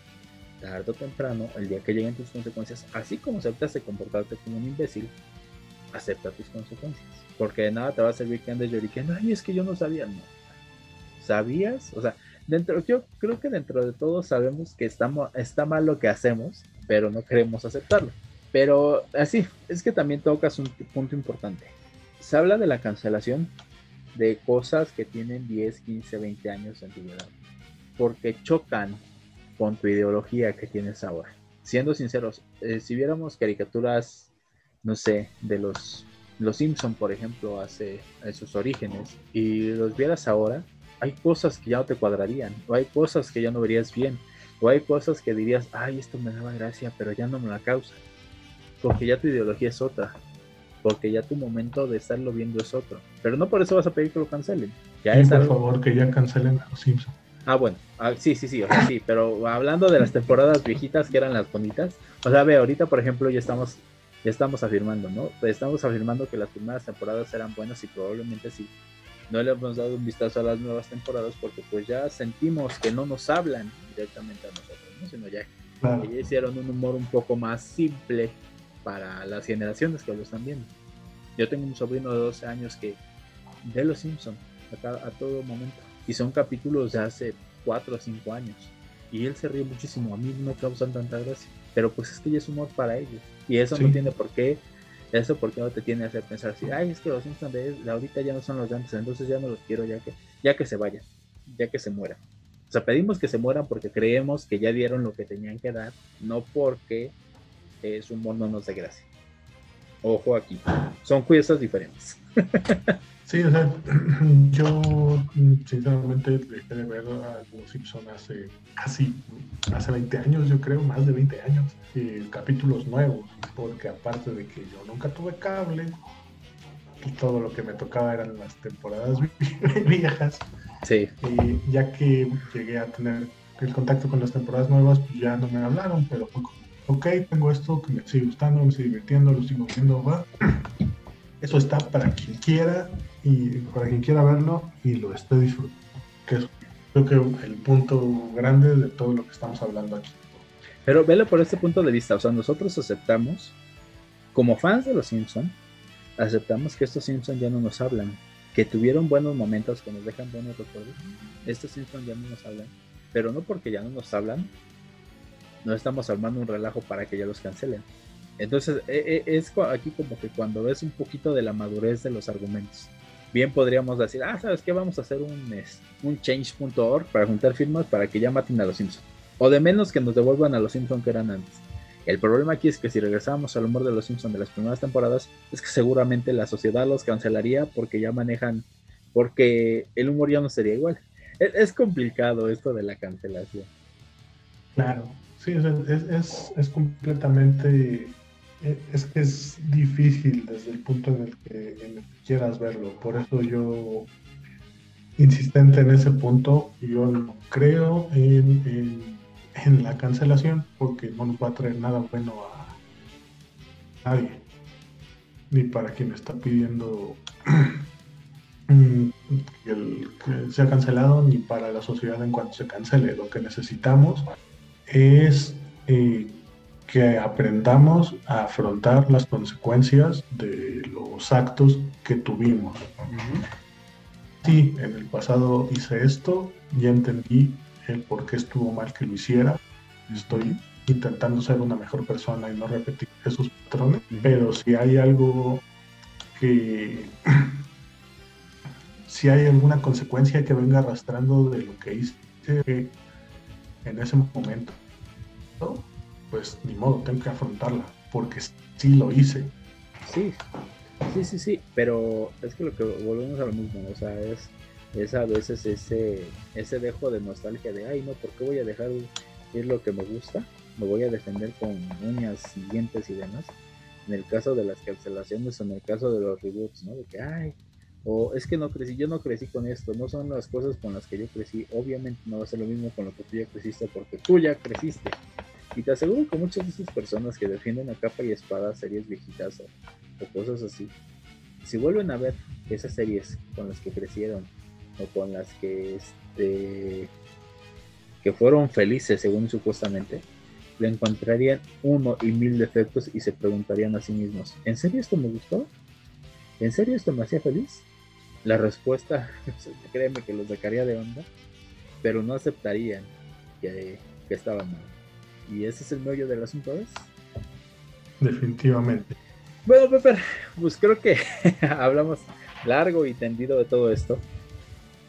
tarde o temprano, el día que lleguen tus consecuencias, así como aceptas de comportarte como un imbécil, acepta tus consecuencias. Porque de nada te va a servir que andes lloriqueando, ay, es que yo no sabía, no. ¿Sabías? O sea, dentro, yo creo que dentro de todo sabemos que está mal lo que hacemos, pero no queremos aceptarlo. Pero así, es que también tocas un punto importante. Se habla de la cancelación de cosas que tienen 10, 15, 20 años de antigüedad. Porque chocan con tu ideología que tienes ahora. Siendo sinceros, eh, si viéramos caricaturas, no sé, de los, los Simpson, por ejemplo, hace sus orígenes, y los vieras ahora, hay cosas que ya no te cuadrarían, o hay cosas que ya no verías bien, o hay cosas que dirías, ay, esto me daba gracia, pero ya no me la causa, porque ya tu ideología es otra, porque ya tu momento de estarlo viendo es otro. Pero no por eso vas a pedir que lo cancelen. Ya es por favor, que ya cancelen a los Simpsons. Ah, bueno, ah, sí, sí, sí, o sea, sí, pero hablando de las temporadas viejitas que eran las bonitas, o sea, ve, ahorita, por ejemplo, ya estamos, ya estamos afirmando, ¿no? Estamos afirmando que las primeras temporadas eran buenas y probablemente sí. No le hemos dado un vistazo a las nuevas temporadas porque pues ya sentimos que no nos hablan directamente a nosotros, ¿no? Sino ya, ya hicieron un humor un poco más simple para las generaciones que lo están viendo. Yo tengo un sobrino de 12 años que ve Los Simpson a, a todo momento y son capítulos de hace 4 o 5 años. Y él se ríe muchísimo, a mí no me causan tanta gracia. Pero pues es que ya es humor para ellos. Y eso no tiene por qué, eso porque no te tiene que hacer pensar así, ay, es que los Simpsons de ahorita ya no son los antes, entonces ya no los quiero ya que, ya que se vayan, ya que se mueran. O sea, pedimos que se mueran porque creemos que ya dieron lo que tenían que dar, no porque su humor no nos dé gracia. Ojo aquí, son cosas diferentes. (laughs) Sí, o sea, (clears throat) yo sinceramente dejé de ver a Los Simpson hace casi, hace 20 años, yo creo, más de 20 años, y capítulos nuevos, porque aparte de que yo nunca tuve cable, todo lo que me tocaba eran las temporadas (laughs) viejas. Sí. Y ya que llegué a tener el contacto con las temporadas nuevas, pues ya no me hablaron, pero ok, tengo esto que me sigue gustando, me sigue divirtiendo, lo sigo viendo, va. (clears throat) Eso está para quien quiera y para quien quiera verlo y lo esté disfrutando. Que es creo que el punto grande de todo lo que estamos hablando aquí. Pero velo por este punto de vista, o sea, nosotros aceptamos, como fans de los Simpsons, aceptamos que estos Simpsons ya no nos hablan, que tuvieron buenos momentos, que nos dejan buenos recuerdos. Estos Simpsons ya no nos hablan, pero no porque ya no nos hablan, no estamos armando un relajo para que ya los cancelen. Entonces, e, e, es aquí como que cuando ves un poquito de la madurez de los argumentos bien podríamos decir, ah, ¿sabes qué? Vamos a hacer un, un change.org para juntar firmas para que ya maten a los Simpsons. O de menos que nos devuelvan a los Simpsons que eran antes. El problema aquí es que si regresamos al humor de los Simpsons de las primeras temporadas, es que seguramente la sociedad los cancelaría porque ya manejan, porque el humor ya no sería igual. Es, complicado esto de la cancelación. Claro, sí, es, es, completamente es que es difícil desde el punto en el, que, quieras verlo. Por eso yo, insistente en ese punto, yo no creo en, la cancelación porque no nos va a traer nada bueno a nadie. Ni para quien está pidiendo (clears throat) que, sea cancelado, ni para la sociedad en cuanto se cancele. Lo que necesitamos es... Eh, que aprendamos a afrontar las consecuencias de los actos que tuvimos. Sí, en el pasado hice esto, ya entendí el por qué estuvo mal que lo hiciera, estoy intentando ser una mejor persona y no repetir esos patrones, pero si hay algo que, si hay alguna consecuencia que venga arrastrando de lo que hice, en ese momento, pues ni modo, tengo que afrontarla, porque sí lo hice. Sí, sí, sí, sí, pero es que lo que volvemos a lo mismo, o sea, es, es a veces ese, ese dejo de nostalgia de, ay, no, ¿por qué voy a dejar ir lo que me gusta? Me voy a defender con uñas dientes y demás. En el caso de las cancelaciones, en el caso de los reboots, ¿no? De que, ay, o es que no crecí, yo no crecí con esto, no son las cosas con las que yo crecí, obviamente no va a ser lo mismo con lo que tú ya creciste porque tú ya creciste. Y te aseguro que muchas de esas personas que defienden a capa y espada series viejitas o, cosas así, si vuelven a ver esas series con las que crecieron o con las que este que fueron felices según supuestamente, le encontrarían uno y mil defectos y se preguntarían a sí mismos, ¿en serio esto me gustó? ¿En serio esto me hacía feliz? La respuesta, (laughs) créeme que los sacaría de onda, pero no aceptarían que, que estaba mal. Y ese es el meollo del asunto, ¿ves? Definitivamente. Bueno, Pepe, pues creo que (laughs) hablamos largo y tendido de todo esto.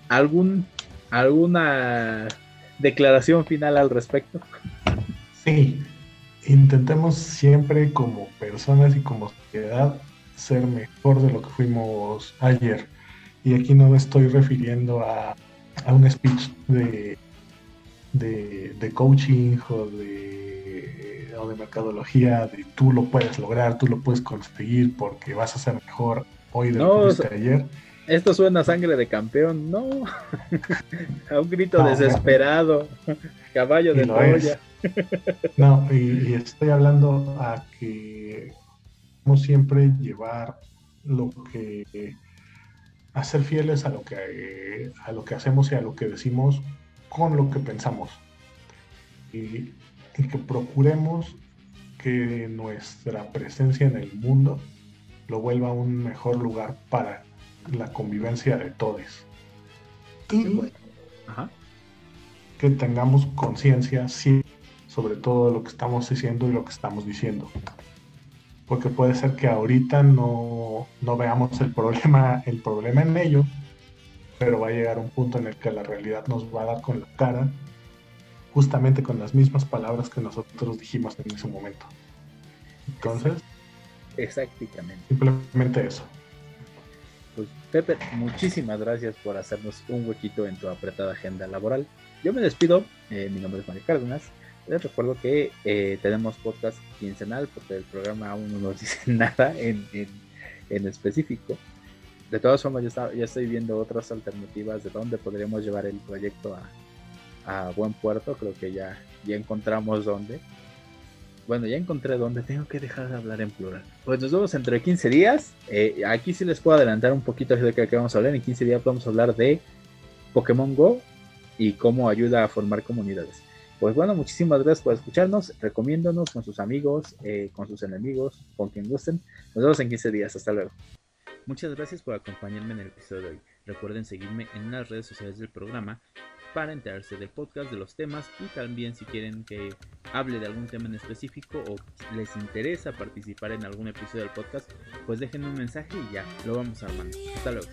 ¿Algún, ¿Alguna declaración final al respecto? Sí, intentemos siempre como personas y como sociedad ser mejor de lo que fuimos ayer. Y aquí no me estoy refiriendo a, a un speech de, de, coaching o de, o de mercadología, de tú lo puedes lograr, tú lo puedes conseguir porque vas a ser mejor hoy de lo que ayer. Esto suena a sangre de campeón, no. (laughs) a un grito desesperado, caballo de Troya. no, y, estoy hablando a que siempre llevar lo que a ser fieles a lo que a lo que hacemos y a lo que decimos con lo que pensamos. Y, que procuremos que nuestra presencia en el mundo lo vuelva un mejor lugar para la convivencia de todos. Y que tengamos conciencia sobre todo lo que estamos diciendo y lo que estamos diciendo. Porque puede ser que ahorita no, veamos el problema, el problema en ello, pero va a llegar un punto en el que la realidad nos va a dar con la cara, justamente con las mismas palabras que nosotros dijimos en ese momento. Entonces, exactamente. Simplemente eso. Pues Pepe, muchísimas gracias por hacernos un huequito en tu apretada agenda laboral. Yo me despido, eh, mi nombre es Mario Cárdenas. Les recuerdo que eh, tenemos podcast quincenal porque el programa aún no nos (laughs) dice nada en, específico. De todas formas, ya, estoy viendo otras alternativas de dónde podríamos llevar el proyecto a, buen puerto. Creo que ya, ya encontramos dónde. Bueno, ya encontré dónde. Tengo que dejar de hablar en plural. Pues nos vemos entre 15 días. Eh, aquí sí les puedo adelantar un poquito de qué vamos a hablar. En 15 días vamos a hablar de Pokémon Go y cómo ayuda a formar comunidades. Pues bueno, muchísimas gracias por escucharnos. Recomiéndonos con sus amigos, eh, con sus enemigos, con quien gusten. Nos vemos en 15 días. Hasta luego. Muchas gracias por acompañarme en el episodio de hoy. Recuerden seguirme en las redes sociales del programa para enterarse del podcast, de los temas y también si quieren que hable de algún tema en específico o les interesa participar en algún episodio del podcast, pues déjenme un mensaje y ya lo vamos armando. Hasta luego.